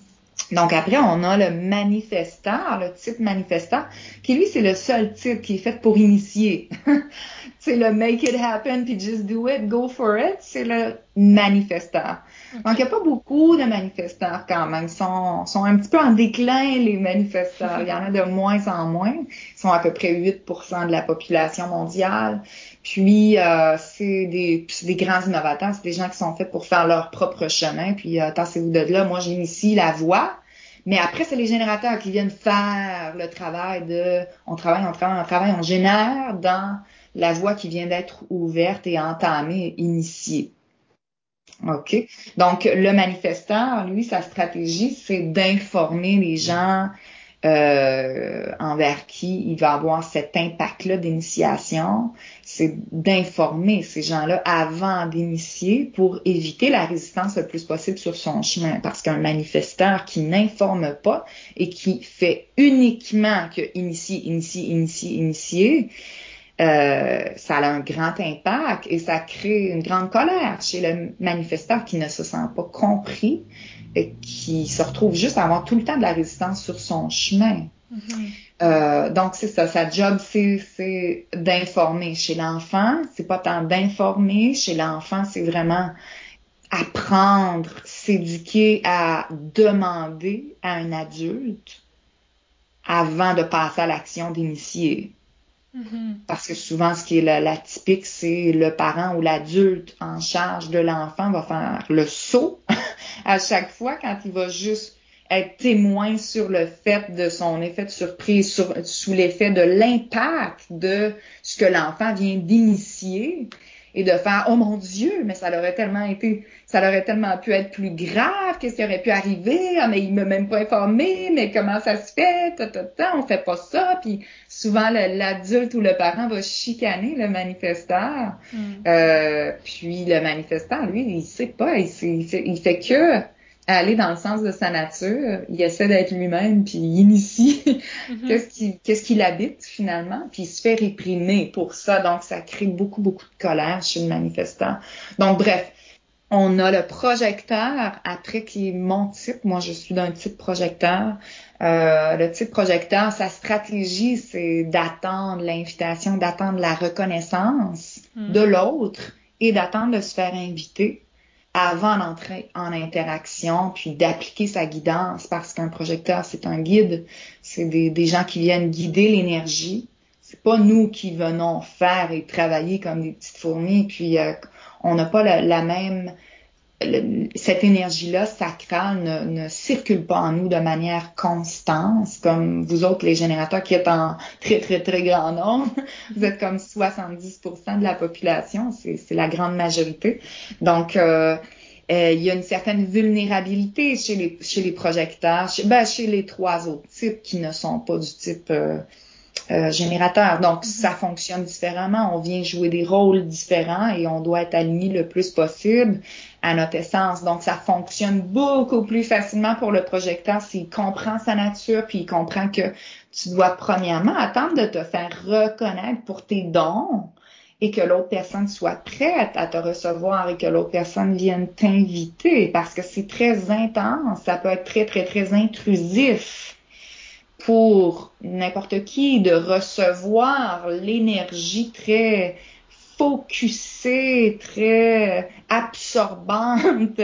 Speaker 2: Donc après, on a le manifestant, le type manifestant, qui lui, c'est le seul type qui est fait pour initier. c'est le make it happen, puis just do it, go for it, c'est le manifestant. Donc, il n'y a pas beaucoup de manifestants quand même. Ils sont, sont un petit peu en déclin, les manifestants. Il y en a de moins en moins. Ils sont à peu près 8% de la population mondiale. Puis, euh, c'est des, des grands innovateurs. C'est des gens qui sont faits pour faire leur propre chemin. Puis, euh, tassez-vous de là. Moi, j'initie la voie. Mais après, c'est les générateurs qui viennent faire le travail de, on travaille, on travaille, on travaille, on génère dans la voie qui vient d'être ouverte et entamée, initiée. OK. Donc, le manifestant, lui, sa stratégie, c'est d'informer les gens euh, envers qui il va avoir cet impact-là d'initiation. C'est d'informer ces gens-là avant d'initier pour éviter la résistance le plus possible sur son chemin. Parce qu'un manifesteur qui n'informe pas et qui fait uniquement que initier, initier, initier, initier, euh, ça a un grand impact et ça crée une grande colère chez le manifestant qui ne se sent pas compris et qui se retrouve juste à avoir tout le temps de la résistance sur son chemin. Mm-hmm. euh, donc c'est ça, sa job c'est d'informer. Chez l'enfant, c'est pas tant d'informer. Chez l'enfant, c'est vraiment apprendre, s'éduquer à demander à un adulte avant de passer à l'action d'initier. Mm-hmm. Parce que souvent, ce qui est la, typique, c'est le parent ou l'adulte en charge de l'enfant va faire le saut à chaque fois quand il va juste être témoin sur le fait de son effet de surprise, sur, sous l'effet de l'impact de ce que l'enfant vient d'initier et de faire oh mon Dieu, mais ça aurait tellement été, ça aurait tellement pu être plus grave, qu'est-ce qui aurait pu arriver, ah mais il m'a même pas informé, mais comment ça se fait, ta, ta, ta, on fait pas ça, puis souvent l'adulte ou le parent va chicaner le manifestant, mm. euh, puis le manifestant lui il sait pas, il, il, fait, il fait que aller dans le sens de sa nature, il essaie d'être lui-même, puis il initie mm-hmm. qu'est-ce qui qu'est-ce qui l'habite finalement, puis il se fait réprimer pour ça, donc ça crée beaucoup beaucoup de colère chez le manifestant. Donc bref, on a le projecteur après qui est mon type. Moi, je suis d'un type projecteur. Euh, le type projecteur, sa stratégie, c'est d'attendre l'invitation, d'attendre la reconnaissance mm. de l'autre et d'attendre de se faire inviter avant d'entrer en interaction, puis d'appliquer sa guidance, parce qu'un projecteur, c'est un guide, c'est des, gens qui viennent guider l'énergie. C'est pas nous qui venons faire et travailler comme des petites fourmis, puis euh, on n'a pas la, même cette énergie-là sacrale ne, circule pas en nous de manière constante, comme vous autres, les générateurs qui êtes en très, très, très grand nombre. Vous êtes comme 70% de la population, c'est la grande majorité. Donc, euh, euh, il y a une certaine vulnérabilité chez les, chez les projecteurs, chez, ben, chez les trois autres types qui ne sont pas du type euh, euh, générateur. Donc, mm-hmm. ça fonctionne différemment. On vient jouer des rôles différents et on doit être aligné le plus possible à notre essence. Donc, ça fonctionne beaucoup plus facilement pour le projecteur s'il comprend sa nature, puis il comprend que tu dois premièrement attendre de te faire reconnaître pour tes dons et que l'autre personne soit prête à te recevoir et que l'autre personne vienne t'inviter parce que c'est très intense, ça peut être très, très, très intrusif pour n'importe qui de recevoir l'énergie très focusée, très absorbante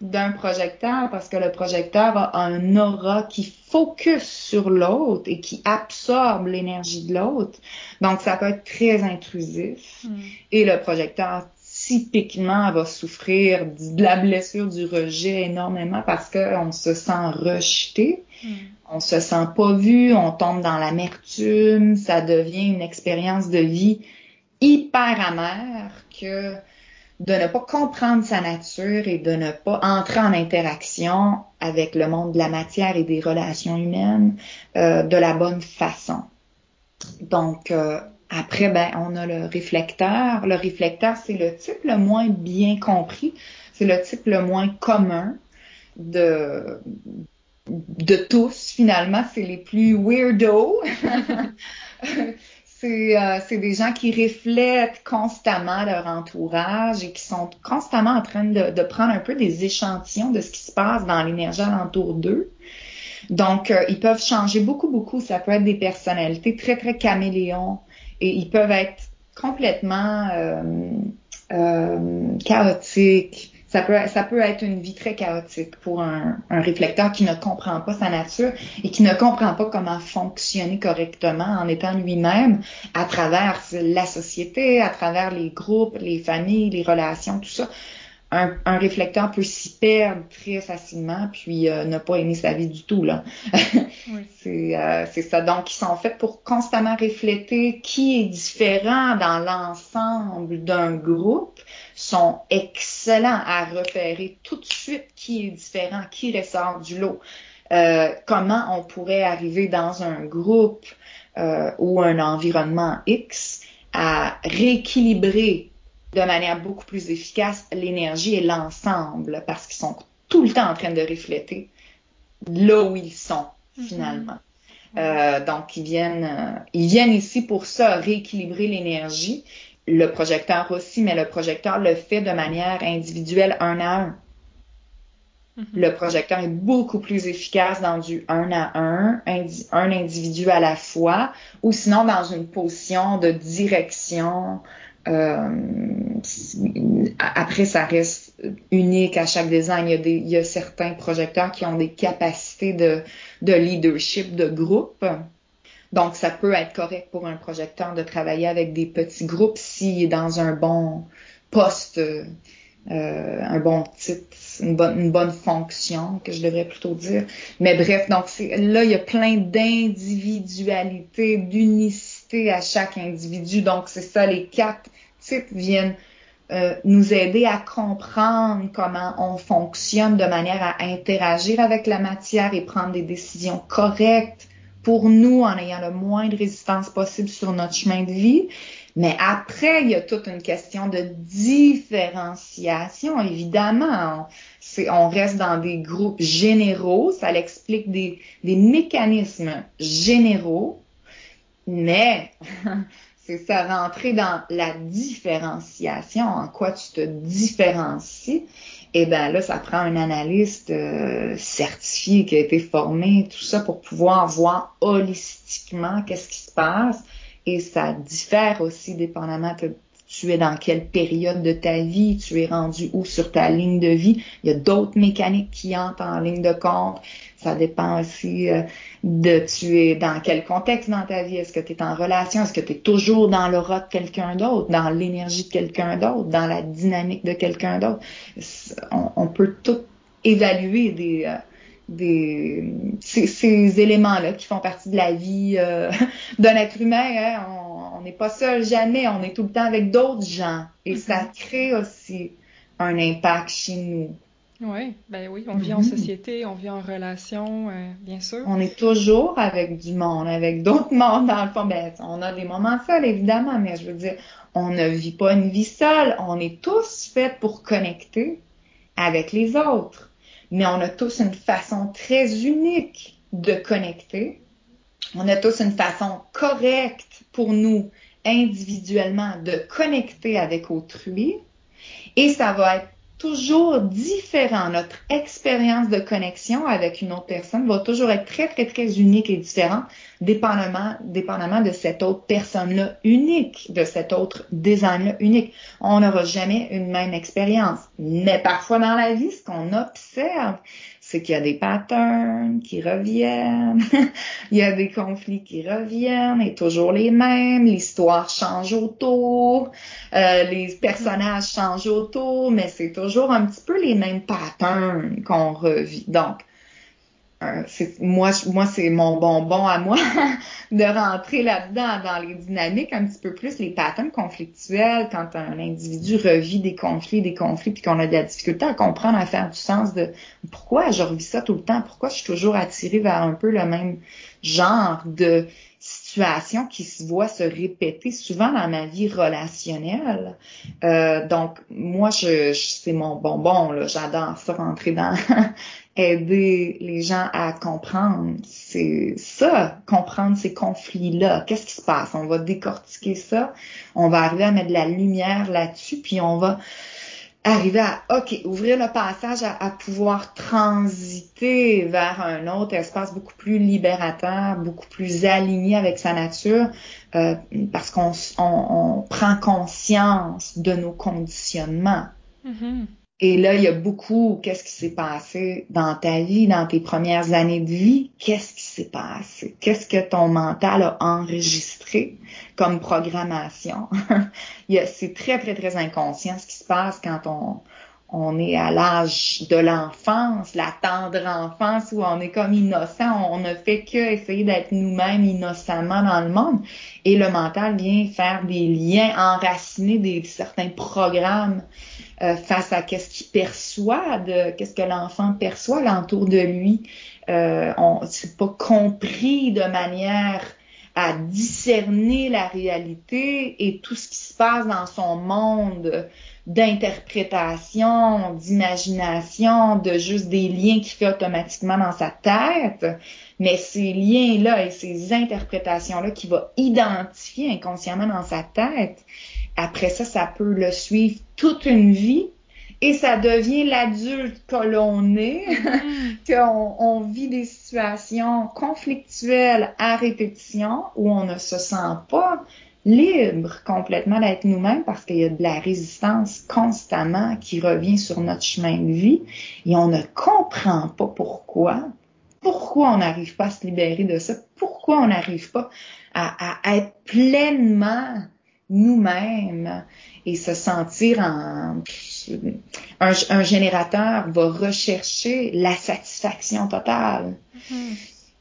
Speaker 2: d'un projecteur parce que le projecteur a un aura qui focus sur l'autre et qui absorbe l'énergie de l'autre. Donc ça peut être très intrusif mm. et le projecteur typiquement va souffrir de la blessure du rejet énormément parce qu'on se sent rejeté, mm. on se sent pas vu, on tombe dans l'amertume, ça devient une expérience de vie hyper amère que de ne pas comprendre sa nature et de ne pas entrer en interaction avec le monde de la matière et des relations humaines euh, de la bonne façon. Donc, euh, après, ben, on a le réflecteur. Le réflecteur, c'est le type le moins bien compris. C'est le type le moins commun de, de tous, finalement. C'est les plus weirdos. Euh, c'est des gens qui reflètent constamment leur entourage et qui sont constamment en train de, de prendre un peu des échantillons de ce qui se passe dans l'énergie alentour d'eux. Donc, euh, ils peuvent changer beaucoup, beaucoup. Ça peut être des personnalités très, très caméléons et ils peuvent être complètement euh, euh, chaotiques. Ça peut, ça peut être une vie très chaotique pour un, un, réflecteur qui ne comprend pas sa nature et qui ne comprend pas comment fonctionner correctement en étant lui-même à travers la société, à travers les groupes, les familles, les relations, tout ça un, un, réflecteur peut s'y perdre très facilement puis euh, ne pas aimer sa vie du tout là. oui. Euh, c'est ça. Donc ils sont faits pour constamment refléter qui est différent dans l'ensemble d'un groupe. Sont excellents à repérer tout de suite qui est différent, qui ressort du lot. Euh, comment on pourrait arriver dans un groupe ou un environnement X à rééquilibrer de manière beaucoup plus efficace l'énergie et l'ensemble parce qu'ils sont tout le temps en train de refléter là où ils sont mm-hmm. finalement. Euh, donc ils viennent, euh, ils viennent ici pour ça rééquilibrer l'énergie. Le projecteur aussi, mais le projecteur le fait de manière individuelle un à un. Mm-hmm. Le projecteur est beaucoup plus efficace dans du un à un, un individu à la fois, ou sinon dans une position de direction, après, ça reste unique à chaque design. Il y, a il y a certains projecteurs qui ont des capacités de, de leadership de groupe. Donc, ça peut être correct pour un projecteur de travailler avec des petits groupes s'il est dans un bon poste, euh, un bon titre, une bonne, une bonne fonction, que je devrais plutôt dire. Mais bref, donc là, il y a plein d'individualité, d'unicité à chaque individu. Donc, c'est ça, les quatre viennent euh, nous aider à comprendre comment on fonctionne de manière à interagir avec la matière et prendre des décisions correctes pour nous en ayant le moins de résistance possible sur notre chemin de vie. Mais après, il y a toute une question de différenciation. Évidemment, on, reste dans des groupes généraux, ça l'explique des, des mécanismes généraux, mais c'est ça, rentrer dans la différenciation, en quoi tu te différencies. Et eh ben là, ça prend un analyste euh, certifié qui a été formé, tout ça pour pouvoir voir holistiquement qu'est-ce qui se passe. Et ça diffère aussi dépendamment de tu es dans quelle période de ta vie, tu es rendu où sur ta ligne de vie. Il y a d'autres mécaniques qui entrent en ligne de compte. Ça dépend aussi euh, de tu es dans quel contexte dans ta vie. Est-ce que tu es en relation? Est-ce que tu es toujours dans l'aura de quelqu'un d'autre, dans l'énergie de quelqu'un d'autre, dans la dynamique de quelqu'un d'autre? On, peut tout évaluer des, euh, des ces, éléments-là qui font partie de la vie euh, d'un être humain. Hein. On n'est pas seul jamais, on est tout le temps avec d'autres gens. Et ça mm-hmm. crée aussi un impact chez nous.
Speaker 1: Oui, ben oui, on vit en mhm. société, on vit en relation, euh, bien sûr.
Speaker 2: On est toujours avec du monde, avec d'autres mondes dans le fond. Ben, on a des moments seuls, évidemment, mais je veux dire, on ne vit pas une vie seule. On est tous faits pour connecter avec les autres. Mais on a tous une façon très unique de connecter. On a tous une façon correcte pour nous, individuellement, de connecter avec autrui. Et ça va être toujours différent. Notre expérience de connexion avec une autre personne va toujours être très, très, très unique et différente, dépendamment, dépendamment de cette autre personne-là unique, de cet autre design-là unique. On n'aura jamais une même expérience. Mais parfois dans la vie, ce qu'on observe, c'est qu'il y a des patterns qui reviennent, il y a des conflits qui reviennent, et toujours les mêmes, l'histoire change autour, euh, les personnages changent autour, mais c'est toujours un petit peu les mêmes patterns qu'on revit. Donc, moi, moi c'est mon bonbon à moi de rentrer là-dedans dans les dynamiques un petit peu plus, les patterns conflictuels, quand un individu revit des conflits, des conflits, puis qu'on a de la difficulté à comprendre, à faire du sens de pourquoi je revis ça tout le temps, pourquoi je suis toujours attirée vers un peu le même genre de qui se voit se répéter souvent dans ma vie relationnelle. Euh, donc, moi, je, c'est mon bonbon, là. J'adore ça, rentrer dans aider les gens à comprendre. C'est ça, comprendre ces conflits-là. Qu'est-ce qui se passe? On va décortiquer ça. On va arriver à mettre de la lumière là-dessus, puis on va arriver à, OK, ouvrir le passage à, pouvoir transiter vers un autre espace beaucoup plus libérateur, beaucoup plus aligné avec sa nature, euh, parce qu'on on, prend conscience de nos conditionnements. Mm-hmm. Et là, il y a beaucoup, qu'est-ce qui s'est passé dans ta vie, dans tes premières années de vie? Qu'est-ce qui Qu'est-ce que ton mental a enregistré comme programmation? c'est très, très, très inconscient ce qui se passe quand on, est à l'âge de l'enfance, la tendre enfance où on est comme innocent, on ne fait que essayer d'être nous-mêmes innocemment dans le monde et le mental vient faire des liens, enraciner des certains programmes euh, face à qu'est-ce qu'il perçoit, de qu'est-ce que l'enfant perçoit l'entour de lui. Euh, c'est pas compris de manière à discerner la réalité et tout ce qui se passe dans son monde d'interprétation, d'imagination, de juste des liens qu'il fait automatiquement dans sa tête. Mais ces liens-là et ces interprétations-là qu'il va identifier inconsciemment dans sa tête, après ça, ça peut le suivre toute une vie et ça devient l'adulte que l'on est, mm. qu'on on vit des situations conflictuelles à répétition où on ne se sent pas libre complètement d'être nous-mêmes parce qu'il y a de la résistance constamment qui revient sur notre chemin de vie et on ne comprend pas pourquoi. Pourquoi on n'arrive pas à se libérer de ça? Pourquoi on n'arrive pas à, à être pleinement nous-mêmes? Et se sentir en... Un, générateur va rechercher la satisfaction totale. Mm-hmm.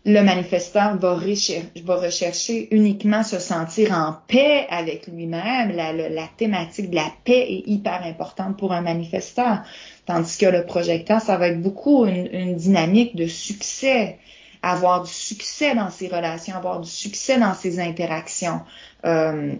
Speaker 2: Le manifesteur va, va, rechercher uniquement se sentir en paix avec lui-même. La, la, thématique de la paix est hyper importante pour un manifesteur. Tandis que le projecteur, ça va être beaucoup une, une dynamique de succès avoir du succès dans ses relations, avoir du succès dans ses interactions. Euh,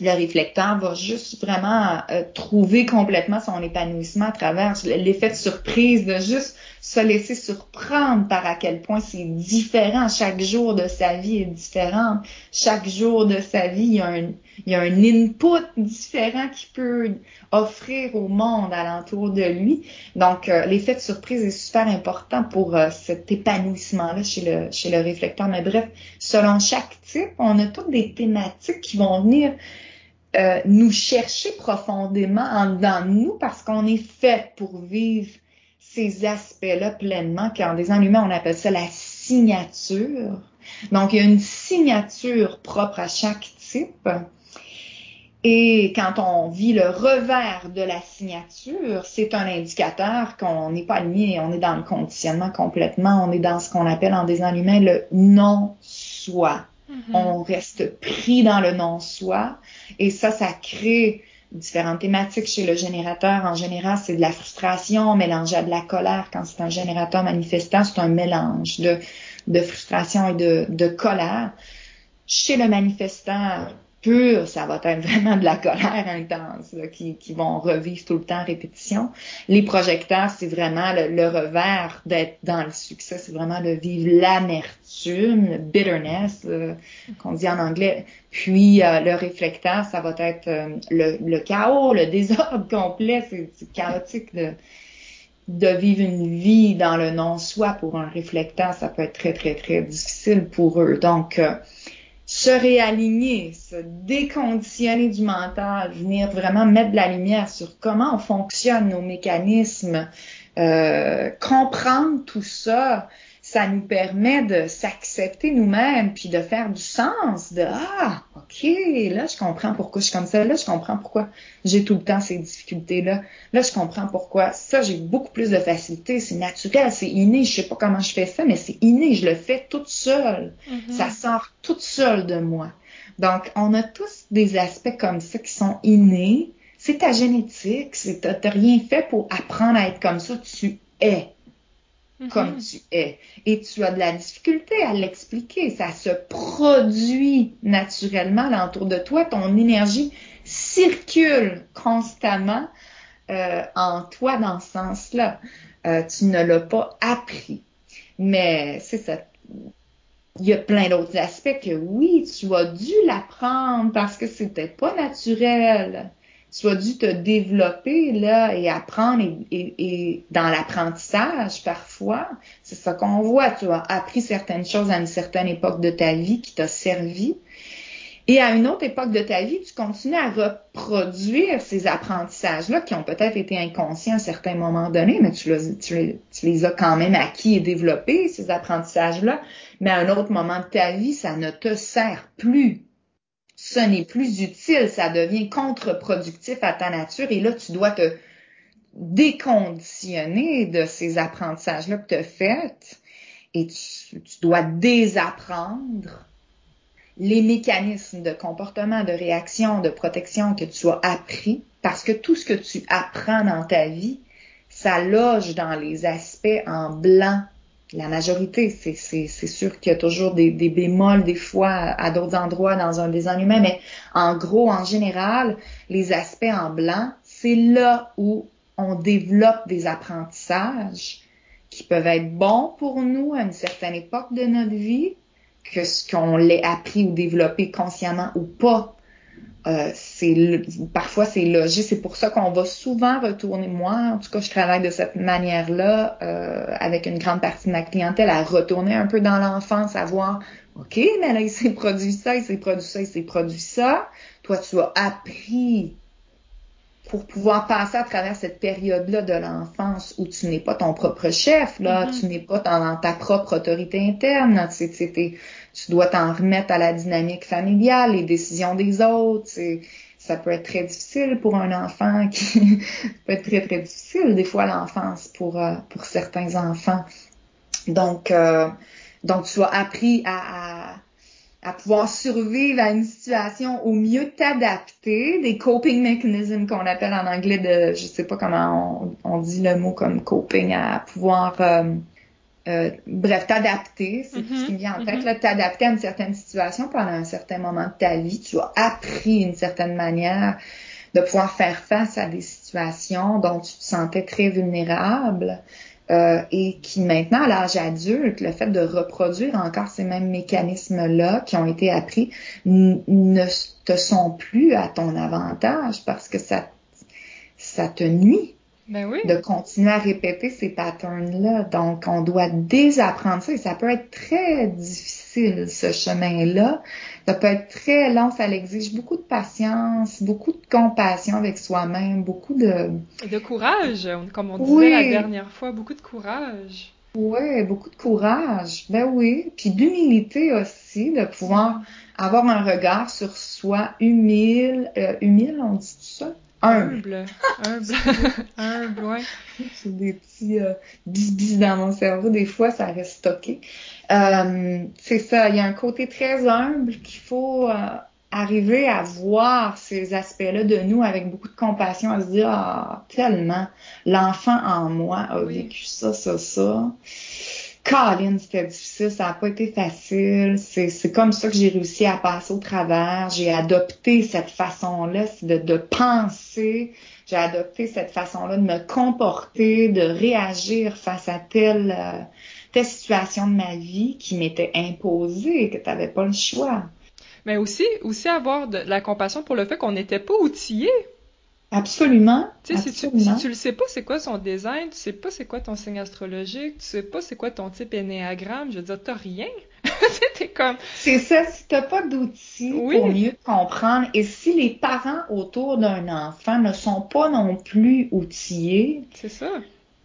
Speaker 2: le réflecteur va juste vraiment euh, trouver complètement son épanouissement à travers l'effet de surprise, de juste se laisser surprendre par à quel point c'est différent. Chaque jour de sa vie est différent. Chaque jour de sa vie, il y a un, il y a un input différent qui peut offrir au monde alentour de lui. Donc, euh, l'effet de surprise est super important pour euh, cet épanouissement-là chez le, chez le réflecteur. Mais bref, selon chaque type, on a toutes des thématiques qui vont venir euh, nous chercher profondément en dedans de nous parce qu'on est fait pour vivre ces aspects-là pleinement, car en design humain, on appelle ça la signature. Donc, il y a une signature propre à chaque type. Et quand on vit le revers de la signature, c'est un indicateur qu'on n'est pas aligné, on est dans le conditionnement complètement, on est dans ce qu'on appelle en design humain le non-soi. Mm-hmm. On reste pris dans le non-soi et ça, ça crée différentes thématiques chez le générateur. En général, c'est de la frustration mélangée à de la colère. Quand c'est un générateur manifestant, c'est un mélange de, frustration et de, de colère. Chez le manifestant, pur, ça va être vraiment de la colère intense qui, qui vont revivre tout le temps en répétition. Les projecteurs, c'est vraiment le, revers d'être dans le succès, c'est vraiment de vivre l'amertume, bitterness euh, qu'on dit en anglais. Puis euh, le réflecteur, ça va être euh, le, le, chaos, le désordre complet, c'est chaotique de de vivre une vie dans le non-soi pour un réflecteur, ça peut être très, très, très difficile pour eux. Donc, se réaligner, se déconditionner du mental, venir vraiment mettre de la lumière sur comment on fonctionne, nos mécanismes, euh, comprendre tout ça, ça nous permet de s'accepter nous-mêmes, puis de faire du sens, de ah, OK, là, je comprends pourquoi je suis comme ça. Là, je comprends pourquoi j'ai tout le temps ces difficultés-là. Là, je comprends pourquoi ça, j'ai beaucoup plus de facilité. C'est naturel, c'est inné. Je sais pas comment je fais ça, mais c'est inné. Je le fais toute seule.
Speaker 1: Mhm.
Speaker 2: Ça sort toute seule de moi. Donc, on a tous des aspects comme ça qui sont innés. C'est ta génétique. C'est, t'as rien fait pour apprendre à être comme ça. Tu es comme
Speaker 1: Mhm.
Speaker 2: tu es. Et tu as de la difficulté à l'expliquer. Ça se produit naturellement alentour de toi. Ton énergie circule constamment euh, en toi dans ce sens-là. Euh, tu ne l'as pas appris. Mais c'est ça. Il y a plein d'autres aspects que oui, tu as dû l'apprendre parce que c'était pas naturel tu as dû te développer là et apprendre et, et- dans l'apprentissage parfois, c'est ça qu'on voit. Tu as appris certaines choses à une certaine époque de ta vie qui t'a servi. Et à une autre époque de ta vie, tu continues à reproduire ces apprentissages-là qui ont peut-être été inconscients à certains moments donnés, mais tu, les- tu tu les as quand même acquis et développés, ces apprentissages-là. Mais à un autre moment de ta vie, ça ne te sert plus ce n'est plus utile, ça devient contre-productif à ta nature et là, tu dois te déconditionner de ces apprentissages-là que tu as faits et tu, tu dois désapprendre les mécanismes de comportement, de réaction, de protection que tu as appris parce que tout ce que tu apprends dans ta vie, ça loge dans les aspects en blanc la majorité, c'est, sûr qu'il y a toujours des, des bémols des fois à d'autres endroits dans un design humain, mais en gros, en général, les aspects en blanc, c'est là où on développe des apprentissages qui peuvent être bons pour nous à une certaine époque de notre vie, que ce qu'on l'ait appris ou développé consciemment ou pas. Euh, c'est parfois c'est logé, c'est pour ça qu'on va souvent retourner. Moi, en tout cas, je travaille de cette manière-là euh, avec une grande partie de ma clientèle à retourner un peu dans l'enfance, à voir, ok, mais là il s'est produit ça, il s'est produit ça, il s'est produit ça. Toi, tu as appris pour pouvoir passer à travers cette période-là de l'enfance où tu n'es pas ton propre chef, là,
Speaker 1: Mhm.
Speaker 2: tu n'es pas dans, dans ta propre autorité interne, tu, sais, tu dois t'en remettre à la dynamique familiale, les décisions des autres, ça peut être très difficile pour un enfant qui ça peut être très très difficile des fois l'enfance pour euh, pour certains enfants. Donc euh, donc tu as appris à, à à pouvoir survivre à une situation au mieux t'adapter, des coping mechanisms qu'on appelle en anglais de, je sais pas comment on, on dit le mot comme coping, à pouvoir, euh, euh, bref, t'adapter, c'est tout ce qui me vient en tête,
Speaker 1: Mhm.
Speaker 2: là, t'adapter à une certaine situation pendant un certain moment de ta vie. Tu as appris une certaine manière de pouvoir faire face à des situations dont tu te sentais très vulnérable. euh, et qui maintenant, à l'âge adulte, le fait de reproduire encore ces mêmes mécanismes-là qui ont été appris ne te sont plus à ton avantage parce que ça, ça te nuit
Speaker 1: Ben oui.
Speaker 2: de continuer à répéter ces patterns-là. Donc, on doit désapprendre ça et ça peut être très difficile, ce chemin-là. Ça peut être très long, ça exige beaucoup de patience, beaucoup de compassion avec soi-même, beaucoup de,
Speaker 1: courage, comme on disait
Speaker 2: Oui.
Speaker 1: la dernière fois, beaucoup de courage.
Speaker 2: ouais, beaucoup de courage. Ben oui. Puis d'humilité aussi, de pouvoir avoir un regard sur soi humile, euh, humile, on dit tout ça? Humble.
Speaker 1: Humble. Humble. Ouais.
Speaker 2: J'ai des petits euh, bis dans mon cerveau. Des fois, ça reste stocké. Euh, c'est ça. Il y a un côté très humble qu'il faut euh, arriver à voir ces aspects-là de nous avec beaucoup de compassion, à se dire ah tellement l'enfant en moi a
Speaker 1: Oui.
Speaker 2: vécu ça, ça, ça. Colin, c'était difficile, ça n'a pas été facile. C'est, comme ça que j'ai réussi à passer au travers. J'ai adopté cette façon-là de, penser. J'ai adopté cette façon-là de me comporter, de réagir face à telle, euh, situation de ma vie qui m'était imposée, que tu n'avais pas le choix.
Speaker 1: Mais aussi, aussi avoir de la compassion pour le fait qu'on n'était pas outillé.
Speaker 2: Absolument.
Speaker 1: Si tu, si tu le sais pas c'est quoi son design, tu sais pas c'est quoi ton signe astrologique, tu sais pas c'est quoi ton type énéagramme, je veux dire, t'as rien. T'es comme,
Speaker 2: C'est ça, si t'as pas d'outils
Speaker 1: Oui.
Speaker 2: pour mieux comprendre et si les parents autour d'un enfant ne sont pas non plus outillés,
Speaker 1: c'est ça.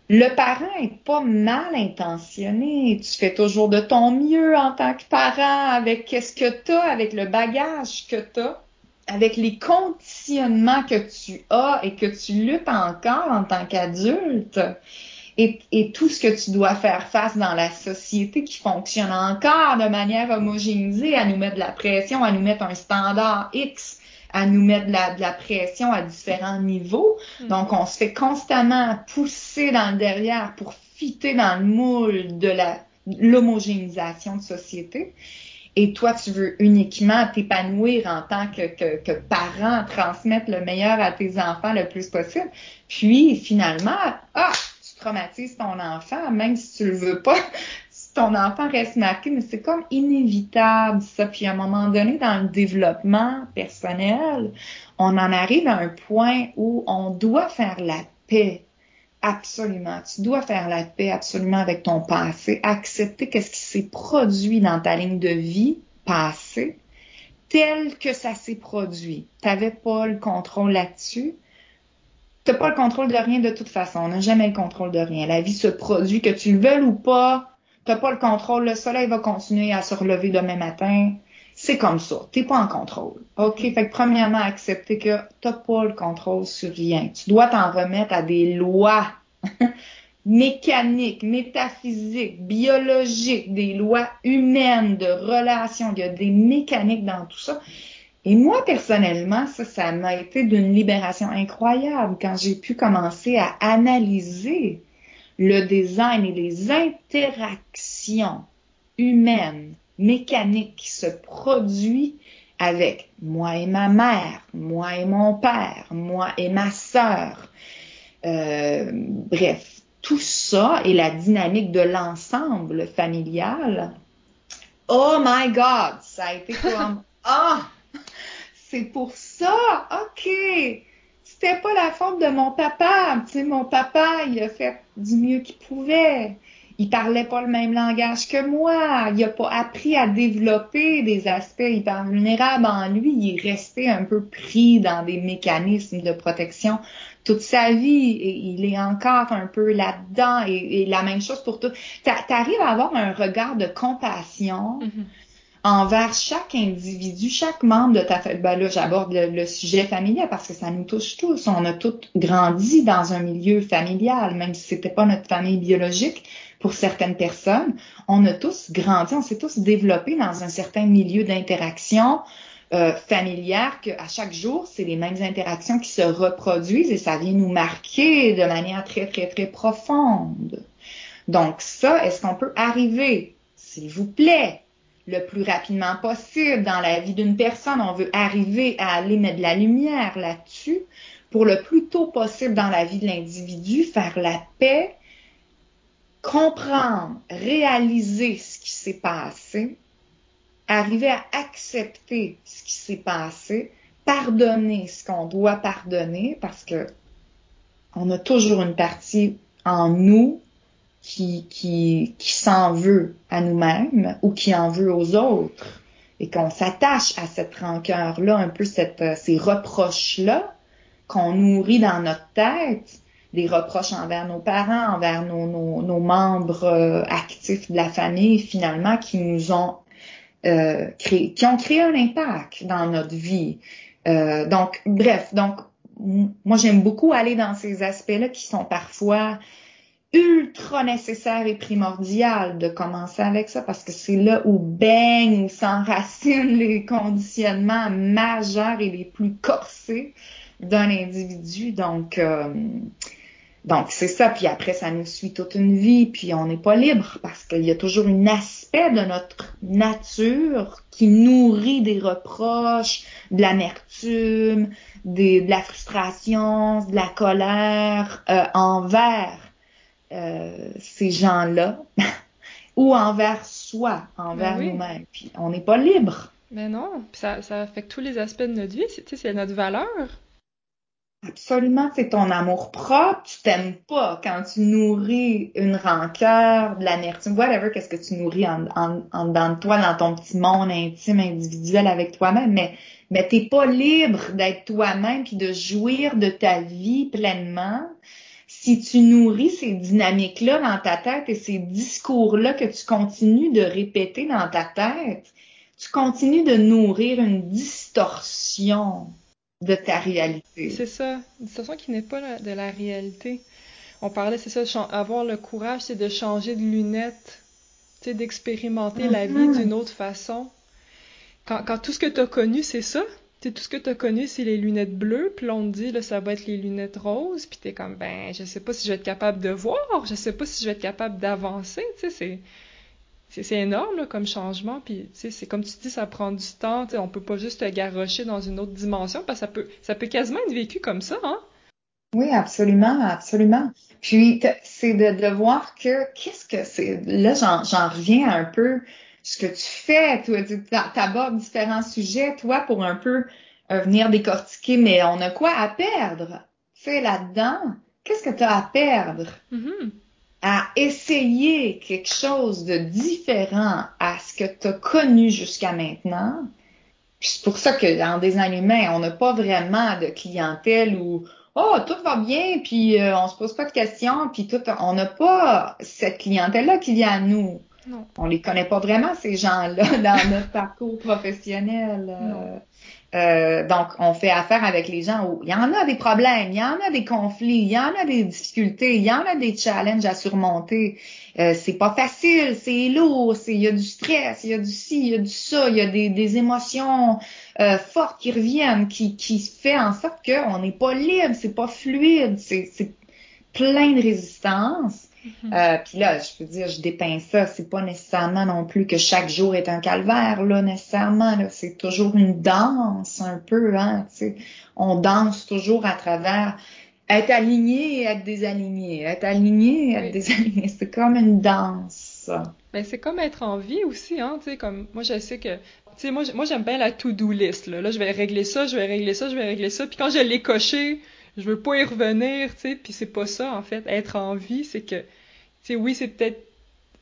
Speaker 2: le parent est pas mal intentionné. Tu fais toujours de ton mieux en tant que parent avec qu'est-ce que tu as, avec le bagage que tu as, avec les conditionnements que tu as et que tu luttes encore en tant qu'adulte. Et, et, tout ce que tu dois faire face dans la société qui fonctionne encore de manière homogénéisée, à nous mettre de la pression, à nous mettre un standard X à nous mettre de la, pression à différents niveaux. Hmm. Donc, on se fait constamment pousser dans le derrière pour fitter dans le moule de la l'homogénéisation de société. Et toi, tu veux uniquement t'épanouir en tant que, que, que, parent, transmettre le meilleur à tes enfants le plus possible. Puis, finalement, ah, tu traumatises ton enfant, même si tu le veux pas ton enfant reste marqué, mais c'est comme inévitable ça. Puis à un moment donné, dans le développement personnel, on en arrive à un point où on doit faire la paix. Absolument. Tu dois faire la paix absolument avec ton passé. Accepter qu'est-ce qui s'est produit dans ta ligne de vie passée tel que ça s'est produit. Tu n'avais pas le contrôle là-dessus. Tu n'as pas le contrôle de rien de toute façon. On n'a jamais le contrôle de rien. La vie se produit, que tu le veuilles ou pas, T'as pas le contrôle, le soleil va continuer à se relever demain matin. C'est comme ça. T'es pas en contrôle. OK? Fait que premièrement, accepter que t'as pas le contrôle sur rien. Tu dois t'en remettre à des lois mécaniques, métaphysiques, biologiques, des lois humaines de relations. Il y a des mécaniques dans tout ça. Et moi, personnellement, ça, ça m'a été d'une libération incroyable quand j'ai pu commencer à analyser le design et les interactions humaines, mécaniques qui se produisent avec moi et ma mère, moi et mon père, moi et ma sœur. Euh, bref, tout ça et la dynamique de l'ensemble familial. Oh my God, ça a été comme ah, c'est pour ça, ok c'était pas la faute de mon papa. Tu mon papa, il a fait du mieux qu'il pouvait. Il parlait pas le même langage que moi. Il a pas appris à développer des aspects hyper vulnérables en lui. Il est resté un peu pris dans des mécanismes de protection toute sa vie et il est encore un peu là-dedans et, la même chose pour tout. Tu arrives à avoir un regard de compassion. Mm-hmm envers chaque individu, chaque membre de ta famille. Ben là, j'aborde le, sujet familial parce que ça nous touche tous. On a tous grandi dans un milieu familial, même si c'était pas notre famille biologique. Pour certaines personnes, on a tous grandi, on s'est tous développés dans un certain milieu d'interaction euh, familière que à chaque jour, c'est les mêmes interactions qui se reproduisent et ça vient nous marquer de manière très très très profonde. Donc ça, est-ce qu'on peut arriver, s'il vous plaît, le plus rapidement possible dans la vie d'une personne? On veut arriver à aller mettre de la lumière là-dessus pour le plus tôt possible dans la vie de l'individu, faire la paix, comprendre, réaliser ce qui s'est passé, arriver à accepter ce qui s'est passé, pardonner ce qu'on doit pardonner parce que on a toujours une partie en nous qui, qui, qui s'en veut à nous-mêmes ou qui en veut aux autres. Et qu'on s'attache à cette rancœur-là, un peu cette, euh, ces reproches-là qu'on nourrit dans notre tête, des reproches envers nos parents, envers nos, membres euh, actifs de la famille, finalement, qui nous ont euh, créé, qui ont créé un impact dans notre vie. Euh, donc, bref, donc moi j'aime beaucoup aller dans ces aspects-là qui sont parfois ultra nécessaire et primordial de commencer avec ça parce que c'est là où baignent, où s'enracinent les conditionnements majeurs et les plus corsés d'un individu. Donc, donc c'est ça. Puis après, ça nous suit toute une vie. Puis on n'est pas libre parce qu'il y a toujours un aspect de notre nature qui nourrit des reproches, de l'amertume, de la frustration, de la colère euh, envers euh, ces gens-là ou envers soi, envers ben nous-mêmes. Puis on n'est pas libre.
Speaker 1: Mais non, ça, ça affecte tous les aspects de notre vie, c'est notre valeur.
Speaker 2: Absolument, c'est ton amour propre, tu t'aimes pas. Quand tu nourris une rancœur, de l'amertume, whatever, qu'est-ce que tu nourris en, en, en dedans de toi, dans ton petit monde intime, individuel avec toi-même, mais, mais t'es pas libre d'être toi-même puis de jouir de ta vie pleinement. Si tu nourris ces dynamiques-là dans ta tête et ces discours-là que tu continues de répéter dans ta tête, tu continues de nourrir une distorsion de ta réalité.
Speaker 1: C'est ça, une distorsion qui n'est pas de la réalité. On parlait, c'est ça, avoir le courage, c'est de changer de lunettes, tu d'expérimenter la vie mm-hmm. d'une autre façon. Quand, quand tout ce que tu as connu, c'est ça, tu tout ce que tu as connu, c'est les lunettes bleues, puis on te dit, là, ça va être les lunettes roses, puis t'es comme, ben, je sais pas si je vais être capable de voir, je sais pas si je vais être capable d'avancer, tu sais, c'est c'est énorme là, comme changement puis c'est comme tu dis ça prend du temps on peut pas juste te garrocher dans une autre dimension parce que ça peut ça peut quasiment être vécu comme ça hein
Speaker 2: oui absolument absolument puis c'est de, de voir que qu'est-ce que c'est là j'en reviens un peu ce que tu fais, toi, tu abordes différents sujets, toi, pour un peu euh, venir décortiquer, mais on a quoi à perdre? Fais là-dedans? Qu'est-ce que tu as à perdre? Mm-hmm. À essayer quelque chose de différent à ce que tu as connu jusqu'à maintenant. C'est pour ça que dans des humain, on n'a pas vraiment de clientèle où oh tout va bien puis euh, on se pose pas de questions puis tout on n'a pas cette clientèle là qui vient à nous non. On les connaît pas vraiment, ces gens-là, dans notre parcours professionnel. Euh, euh, donc, on fait affaire avec les gens où il y en a des problèmes, il y en a des conflits, il y en a des difficultés, il y en a des challenges à surmonter. Euh, c'est pas facile, c'est lourd, il y a du stress, il y a du ci, il y a du ça, il y a des, des émotions euh, fortes qui reviennent, qui, qui fait en sorte qu'on n'est pas libre, c'est pas fluide, c'est plein de résistance. Mm-hmm. Euh, puis là, je peux dire, je dépeins ça. C'est pas nécessairement non plus que chaque jour est un calvaire, là, nécessairement. Là. C'est toujours une danse, un peu, hein. sais. On danse toujours à travers être aligné et être désaligné. Être aligné et être désaligné. C'est comme une danse.
Speaker 1: Ben, c'est comme être en vie aussi, hein. Tu sais, comme moi, je sais que tu sais, moi, moi j'aime bien la to-do list. Là. là, je vais régler ça, je vais régler ça, je vais régler ça. Puis quand je l'ai coché, je veux pas y revenir, tu sais, puis c'est pas ça en fait. Être en vie, c'est que, tu sais, oui, c'est peut-être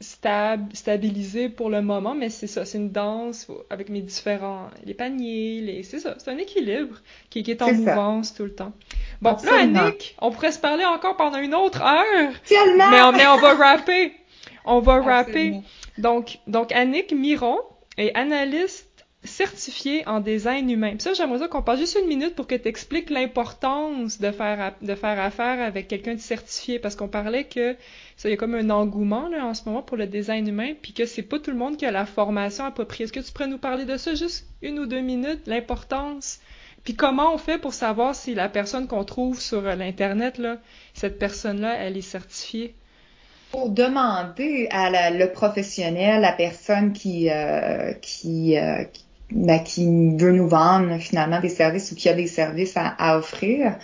Speaker 1: stable, stabilisé pour le moment, mais c'est ça, c'est une danse avec mes différents, les paniers, les, c'est ça, c'est un équilibre qui, est en mouvance tout le temps. Bon, là, Annick, on pourrait se parler encore pendant une autre heure, mais on, mais on va rapper, on va rapper. Donc, donc Annick Miron est analyste certifié en design humain. Puis ça, j'aimerais qu'on passe juste une minute pour que tu expliques l'importance de faire, de faire affaire avec quelqu'un de certifié, parce qu'on parlait que ça y a comme un engouement là, en ce moment pour le design humain, puis que c'est pas tout le monde qui a la formation appropriée. Est-ce que tu pourrais nous parler de ça juste une ou deux minutes, l'importance, puis comment on fait pour savoir si la personne qu'on trouve sur l'internet là, cette personne-là, elle est certifiée?
Speaker 2: Pour demander à le professionnel, la personne qui, euh, qui, euh, ben, qui veut nous vendre finalement des services ou qui a des services à, offrir.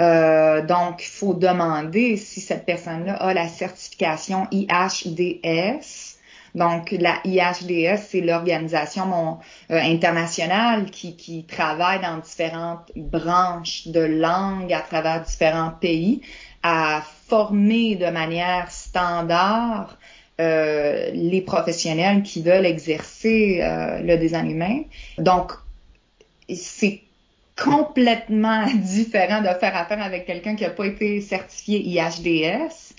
Speaker 2: Euh, donc, il faut demander si cette personne-là a la certification IHDS. Donc, la IHDS, c'est l'organisation euh, internationale qui, qui travaille dans différentes branches de langue à travers différents pays à former de manière standard euh, les professionnels qui veulent exercer euh, le design humain. Donc, c'est complètement différent de faire affaire avec quelqu'un qui n'a pas été certifié IHDS.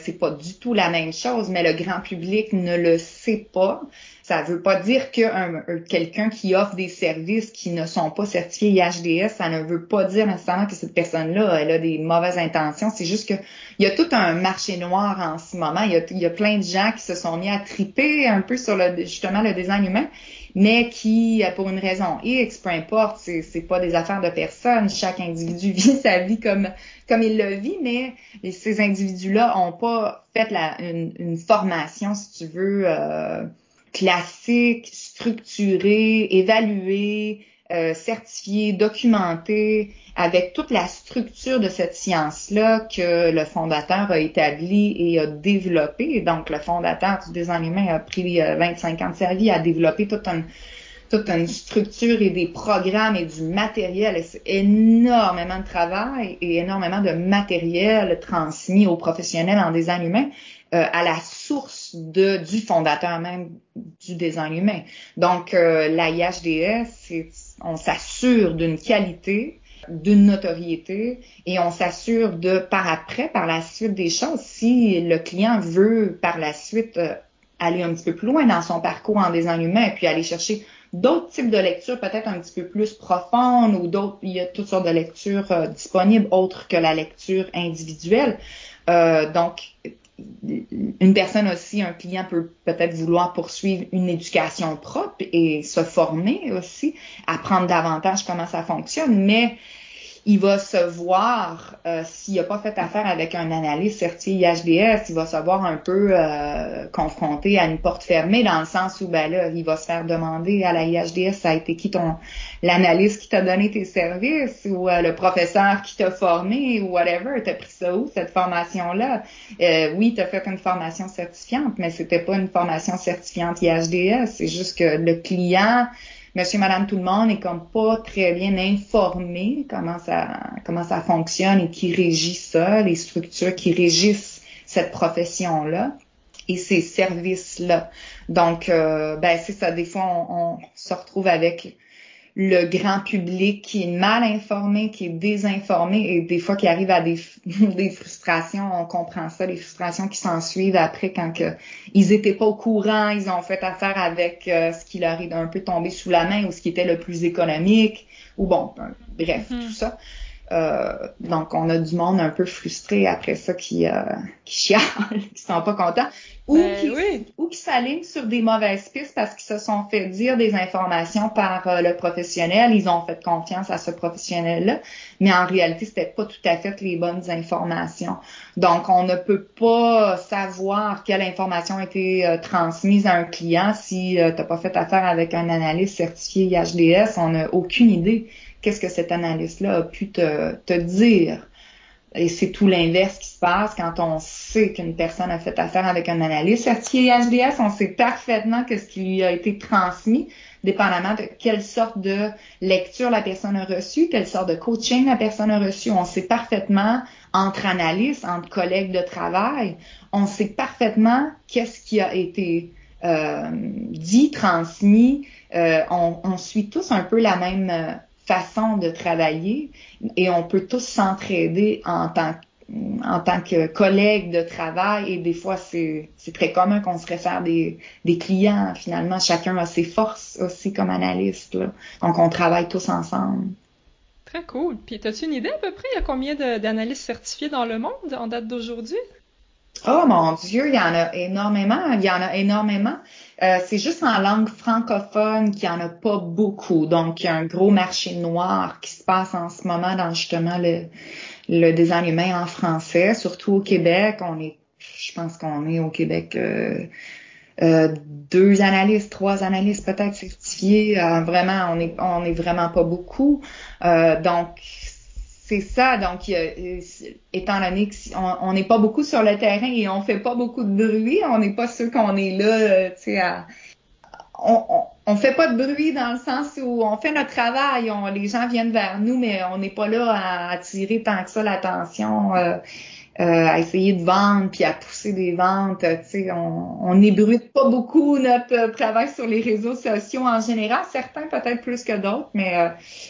Speaker 2: C'est pas du tout la même chose, mais le grand public ne le sait pas. Ça veut pas dire que quelqu'un qui offre des services qui ne sont pas certifiés IHDS, ça ne veut pas dire nécessairement que cette personne-là, elle a des mauvaises intentions. C'est juste que il y a tout un marché noir en ce moment. Il y a, il y a plein de gens qui se sont mis à triper un peu sur le, justement le design humain, mais qui, pour une raison X, peu importe, c'est, c'est pas des affaires de personne. Chaque individu vit sa vie comme comme il le vit, mais ces individus-là ont pas fait la, une, une formation, si tu veux. Euh, classique, structuré, évalué, euh, certifié, documenté, avec toute la structure de cette science-là que le fondateur a établi et a développé. Donc, le fondateur du design humain a pris 25 euh, ans de sa vie à développer toute une, toute une structure et des programmes et du matériel. C'est énormément de travail et énormément de matériel transmis aux professionnels en design humain. Euh, à la source de, du fondateur même du design humain. Donc, euh, la IHDS, on s'assure d'une qualité d'une notoriété et on s'assure de par après, par la suite des choses, si le client veut par la suite euh, aller un petit peu plus loin dans son parcours en design humain et puis aller chercher d'autres types de lectures peut-être un petit peu plus profondes ou d'autres, il y a toutes sortes de lectures euh, disponibles autres que la lecture individuelle. Euh, donc, une personne aussi, un client peut peut-être vouloir poursuivre une éducation propre et se former aussi, apprendre davantage comment ça fonctionne, mais il va se voir, euh, s'il n'a pas fait affaire avec un analyste certifié IHDS, il va se voir un peu euh, confronté à une porte fermée dans le sens où ben là, il va se faire demander à la IHDS, ça a été qui ton l'analyste qui t'a donné tes services ou euh, le professeur qui t'a formé ou whatever, t'as pris ça où cette formation-là? oui, t'as fait une formation certifiante, mais c'était pas une formation certifiante IHDS, c'est juste que le client monsieur, madame, tout le monde est comme pas très bien informé comment ça, comment ça fonctionne et qui régit ça, les structures qui régissent cette profession-là et ces services-là. Donc, euh, ben c'est ça. Des fois, on, se retrouve avec le grand public qui est mal informé, qui est désinformé et des fois qui arrive à des, des frustrations, on comprend ça, les frustrations qui s'en suivent après quand que, ils étaient pas au courant, ils ont fait affaire avec euh, ce qui leur est un peu tombé sous la main ou ce qui était le plus économique ou bon, bref, mm-hmm. tout ça. Euh, donc, on a du monde un peu frustré après ça qui, euh, qui chiale, qui sont pas contents, ou ben qui, ou qui s'alignent sur des mauvaises pistes parce qu'ils se sont fait dire des informations par euh, le professionnel. Ils ont fait confiance à ce professionnel-là, mais en réalité, c'était pas tout à fait les bonnes informations. Donc, on ne peut pas savoir quelle information a été euh, transmise à un client si tu n'as pas fait affaire avec un analyste certifié IHDS. On n'a aucune idée qu'est-ce que cette analyste-là a pu te, te dire. Et c'est tout l'inverse qui se passe quand on sait qu'une personne a fait affaire avec un analyste certifié HDS, on sait parfaitement que ce qui lui a été transmis, dépendamment de quelle sorte de lecture la personne a reçue, quelle sorte de coaching la personne a reçu. On sait parfaitement entre analystes, entre collègues de travail, on sait parfaitement qu'est-ce qui a été euh, dit, transmis. Euh, on, on, suit tous un peu la même euh, façon de travailler et on peut tous s'entraider en tant en tant que de travail et des fois c'est très commun qu'on se réfère des, des clients. Finalement chacun a ses forces aussi comme analyste donc on travaille tous ensemble.
Speaker 1: Très cool. Puis as-tu une idée à peu près il combien d'analystes certifiés dans le monde en date d'aujourd'hui?
Speaker 2: Oh mon dieu il y en a énormément il y en a énormément euh, c'est juste en langue francophone qu'il n'y en a pas beaucoup. Donc, il y a un gros marché noir qui se passe en ce moment dans justement le, le design humain en français, surtout au Québec. On est, je pense qu'on est au Québec euh, euh, deux analystes, trois analystes peut-être certifiés. vraiment, on est, on est vraiment pas beaucoup. donc, c'est ça. Donc, étant donné qu'on n'est pas beaucoup sur le terrain et on fait pas beaucoup de bruit, on n'est pas sûr qu'on est là, euh, tu sais, on, on, fait pas de bruit dans le sens où on fait notre travail, on, les gens viennent vers nous, mais on n'est pas là à attirer tant que ça l'attention. Euh, euh, à essayer de vendre puis à pousser des ventes. Tu sais, on, on ébruite pas beaucoup notre euh, travail sur les réseaux sociaux en général. Certains peut-être plus que d'autres, mais euh,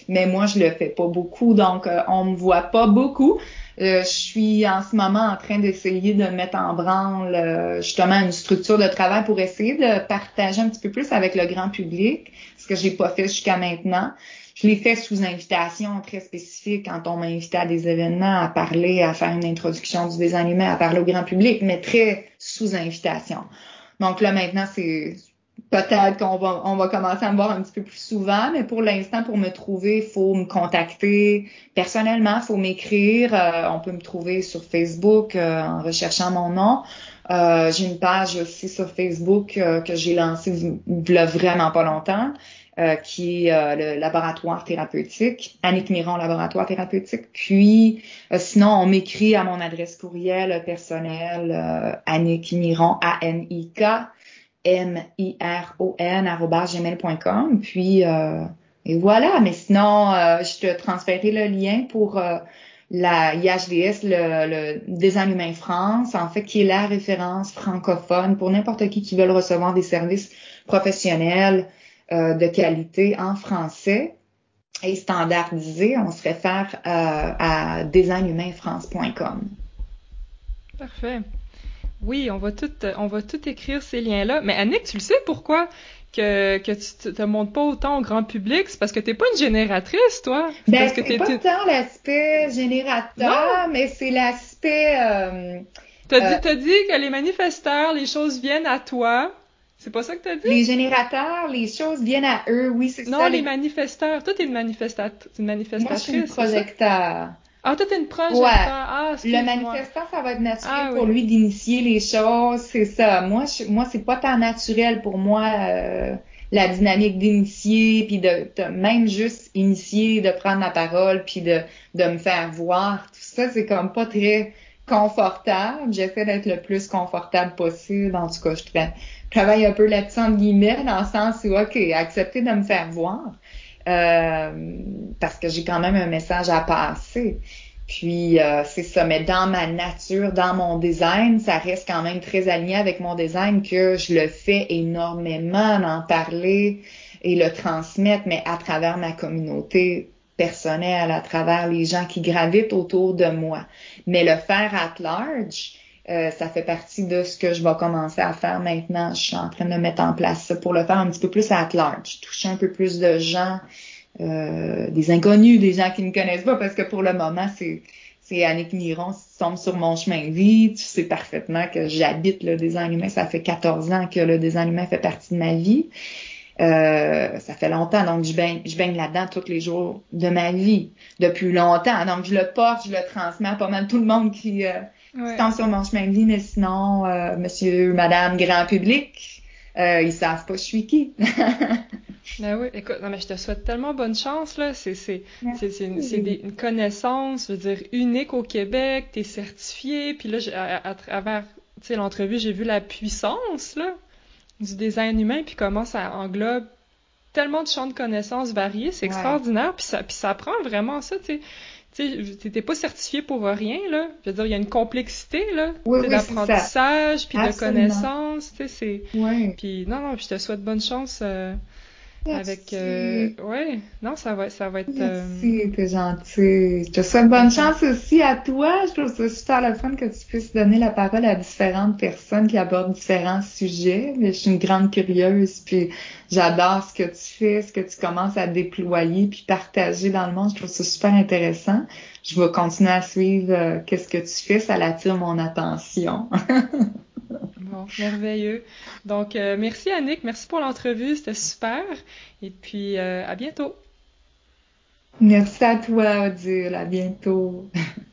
Speaker 2: mais moi je le fais pas beaucoup, donc on me voit pas beaucoup. je suis en ce moment en train d'essayer de mettre en branle justement une structure de travail pour essayer de partager un petit peu plus avec le grand public, ce que j'ai pas fait jusqu'à maintenant. Je l'ai fait sous invitation très spécifique quand on m'a invité à des événements à parler, à faire une introduction du design humain, à parler au grand public, mais très sous invitation. Donc là maintenant c'est peut-être qu'on va on va commencer à me voir un petit peu plus souvent, mais pour l'instant pour me trouver, il faut me contacter personnellement, faut m'écrire. Euh, on peut me trouver sur Facebook euh, en recherchant mon nom. Euh, j'ai une page aussi sur Facebook que j'ai lancée il vraiment pas longtemps. Euh, qui est euh, le laboratoire thérapeutique, Annick Miron Laboratoire thérapeutique. Puis, euh, sinon, on m'écrit à mon adresse courriel personnelle, euh, Annick Miron, A-N-I-K, M-I-R-O-N, gmail.com. Puis, et voilà. Mais sinon, je te transférerai le lien pour la IHDS, le, le Design Humain France, en fait, qui est la référence francophone pour n'importe qui qui veut recevoir des services professionnels euh, de qualité en français. est standardisé, on se réfère euh, à designhumainfrance.com.
Speaker 1: Parfait. Oui, on va tout, on va tout écrire ces liens-là. Mais Annick, tu le sais pourquoi que, que tu te montres pas autant au grand public? C'est parce que t'es pas une génératrice, toi?
Speaker 2: Ben, c'est pas tant l'aspect générateur, mais c'est l'aspect... Euh,
Speaker 1: t'as dit, euh, dit que les manifesteurs, les choses viennent à toi. C'est pas ça que t'as dit?
Speaker 2: Les générateurs, les choses viennent à eux, oui, c'est ça.
Speaker 1: Non, les manifesteurs. Toi, t'es une, manifestate, une manifestatrice. Moi, je suis une
Speaker 2: projecteur.
Speaker 1: Ah, toi, t'es une projecteur. Ouais. Ah,
Speaker 2: le manifestant, ça va être naturel ah, pour lui d'initier les choses, c'est ça. Moi, je, moi, c'est pas tant naturel pour moi euh, la dynamique d'initier, puis de, de, même juste initier, de prendre la parole, puis de, de me faire voir. Tout ça, c'est comme pas très confortable. J'essaie d'être le plus confortable possible. En tout cas, je travaille un peu là-dessus, entre guillemets, dans le sens où, OK, accepter de me faire voir. Euh, parce que j'ai quand même un message à passer. Puis euh, c'est ça, mais dans ma nature, dans mon design, ça reste quand même très aligné avec mon design que je le fais énormément d'en parler et le transmettre, mais à travers ma communauté personnelle, à travers les gens qui gravitent autour de moi. Mais le faire at large, euh, ça fait partie de ce que je vais commencer à faire maintenant. Je suis en train de mettre en place ça pour le faire un petit peu plus at large, toucher un peu plus de gens, euh, des inconnus, des gens qui ne connaissent pas, parce que pour le moment, c'est c'est Annick Miron, si tu tombes sur mon chemin de vie, tu sais parfaitement que j'habite le design. Ça fait 14 ans que le design fait partie de ma vie. Euh, ça fait longtemps, donc je baigne, je baigne là-dedans tous les jours de ma vie, depuis longtemps. Donc je le porte, je le transmets à pas mal tout le monde qui, euh, ouais. sur mon chemin de vie, mais sinon, euh, monsieur, madame, grand public, euh, ils savent pas je suis qui.
Speaker 1: ben oui, écoute, non, mais je te souhaite tellement bonne chance, là. C'est, c'est, c'est, une, c'est une connaissance, je veux dire, unique au Québec, t'es certifié, puis là, à, à, travers, tu sais, l'entrevue, j'ai vu la puissance, là, du design humain, puis comment ça englobe tellement de champs de connaissances variés, c'est extraordinaire, puis ça, puis ça prend vraiment ça, tu sais. Tu pas certifié pour rien, là. Je veux dire, il y a une complexité, là, d'apprentissage, puis de connaissances, tu sais, c'est... Puis non, non, puis je te souhaite bonne chance euh, avec... Euh, ouais, non, ça va, ça va être...
Speaker 2: Merci, euh... t'es gentil. Je te souhaite bonne chance aussi à toi. Je trouve ça super le fun que tu puisses donner la parole à différentes personnes qui abordent différents sujets. Mais je suis une grande curieuse, puis j'adore ce que tu fais, ce que tu commences à déployer puis partager dans le monde. Je trouve ça super intéressant. Je vais continuer à suivre euh, qu'est-ce que tu fais, ça attire mon attention.
Speaker 1: bon, merveilleux. Donc, euh, merci Annick, merci pour l'entrevue, c'était super. Et puis, euh, à bientôt.
Speaker 2: Merci à toi, Odile, à bientôt.